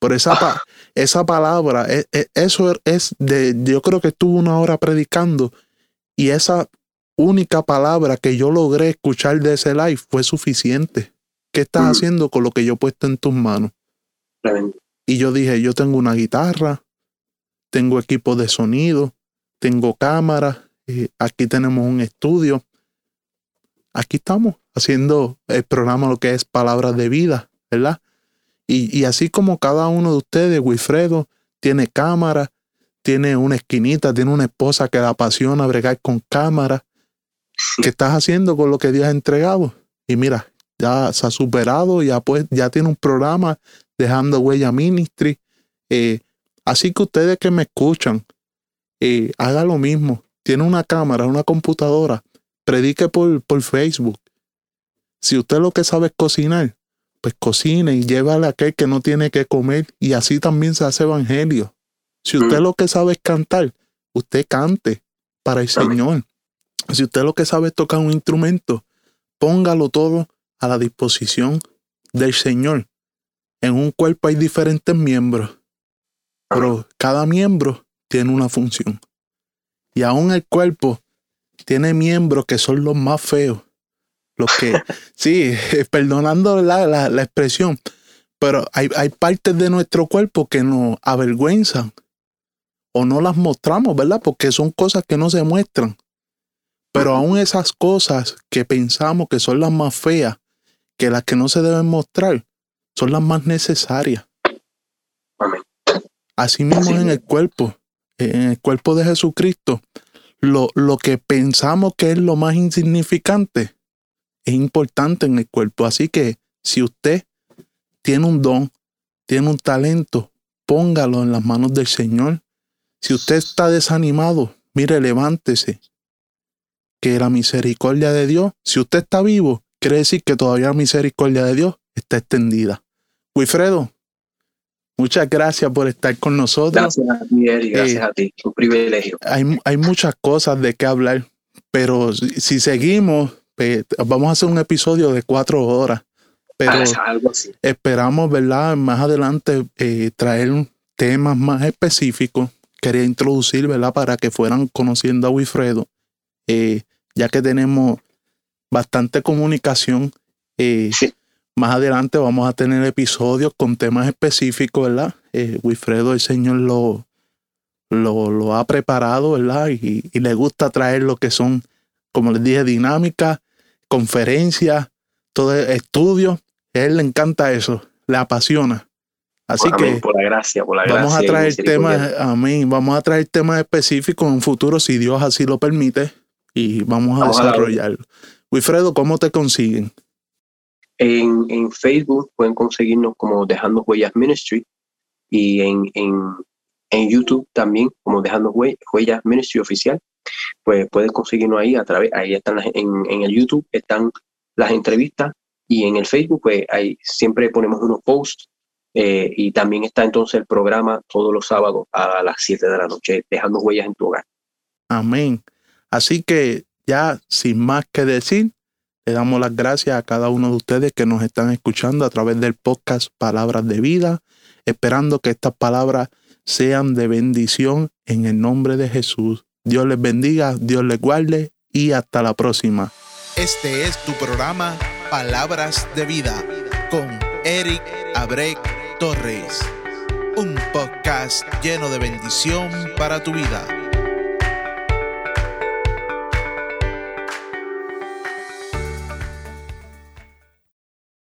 Por esa, ah. esa palabra, e, e, eso es de, yo creo que estuve una hora predicando y esa única palabra que yo logré escuchar de ese live fue suficiente. ¿Qué estás mm. haciendo con lo que yo he puesto en tus manos? Y yo dije, yo tengo una guitarra, tengo equipo de sonido, tengo cámara, eh, aquí tenemos un estudio. Aquí estamos haciendo el programa lo que es Palabras de Vida, ¿verdad? Y, así como cada uno de ustedes, Wilfredo, tiene cámara, tiene una esquinita, tiene una esposa que le apasiona bregar con cámara. ¿Qué estás haciendo con lo que Dios ha entregado? Y mira, ya se ha superado, ya, pues, ya tiene un programa dejando huella ministry. Eh, así que ustedes que me escuchan, eh, haga lo mismo. Tiene una cámara, una computadora, predique por, por Facebook, si usted lo que sabe es cocinar, pues cocine y llévale a aquel que no tiene que comer y así también se hace evangelio. Si usted mm. lo que sabe es cantar, usted cante para el Señor. Si usted lo que sabe es tocar un instrumento, póngalo todo a la disposición del Señor. En un cuerpo hay diferentes miembros, pero cada miembro tiene una función. Y aún el cuerpo tiene miembros que son los más feos los que, sí, perdonando la, la, expresión, pero hay, hay, partes de nuestro cuerpo que nos avergüenzan o no las mostramos, ¿verdad? Porque son cosas que no se muestran. Pero aún esas cosas que pensamos que son las más feas, que las que no se deben mostrar, son las más necesarias. Así en el cuerpo, en el cuerpo de Jesucristo, lo, lo que pensamos que es lo más insignificante es importante en el cuerpo. Así que si usted tiene un don, tiene un talento, póngalo en las manos del Señor. Si usted está desanimado, mire, levántese. Que la misericordia de Dios, si usted está vivo, quiere decir que todavía la misericordia de Dios está extendida. Wilfredo, muchas gracias por estar con nosotros. Gracias a ti, gracias Eh, a ti. Un privilegio. Hay, hay muchas cosas de qué hablar, pero si, si seguimos, pues, vamos a hacer un episodio de cuatro horas. Pero Ah, algo así. esperamos, ¿verdad? Más adelante eh, traer temas más específicos. Quería introducir, ¿verdad? Para que fueran conociendo a Wilfredo, eh, ya que tenemos bastante comunicación. eh, Sí. Más adelante vamos a tener episodios con temas específicos, ¿verdad? Eh, Wilfredo, el Señor lo, lo, lo ha preparado, ¿verdad? Y, y le gusta traer lo que son, como les dije, dinámicas, conferencias, todo estudios. A él le encanta eso, le apasiona. Así Amén, que por la gracia, por la vamos gracia. a traer temas, amén, vamos a traer temas específicos en un futuro si Dios así lo permite y vamos a Vamos a la desarrollarlo. Wilfredo, ¿cómo te consiguen? En, en Facebook pueden conseguirnos como Dejando Huellas Ministry y en, en, en YouTube también como Dejando Hue- Huellas Ministry Oficial. Pues pueden conseguirnos ahí a través, ahí están las- en, en el YouTube están las entrevistas y en el Facebook pues ahí siempre ponemos unos posts eh, y también está entonces el programa todos los sábados a las 7 de la noche, Dejando Huellas en tu hogar. Amén. Así que ya sin más que decir, le damos las gracias a cada uno de ustedes que nos están escuchando a través del podcast Palabras de Vida, esperando que estas palabras sean de bendición en el nombre de Jesús. Dios les bendiga, Dios les guarde y hasta la próxima. Este es tu programa Palabras de Vida con Eric Abrek Torres. Un podcast lleno de bendición para tu vida.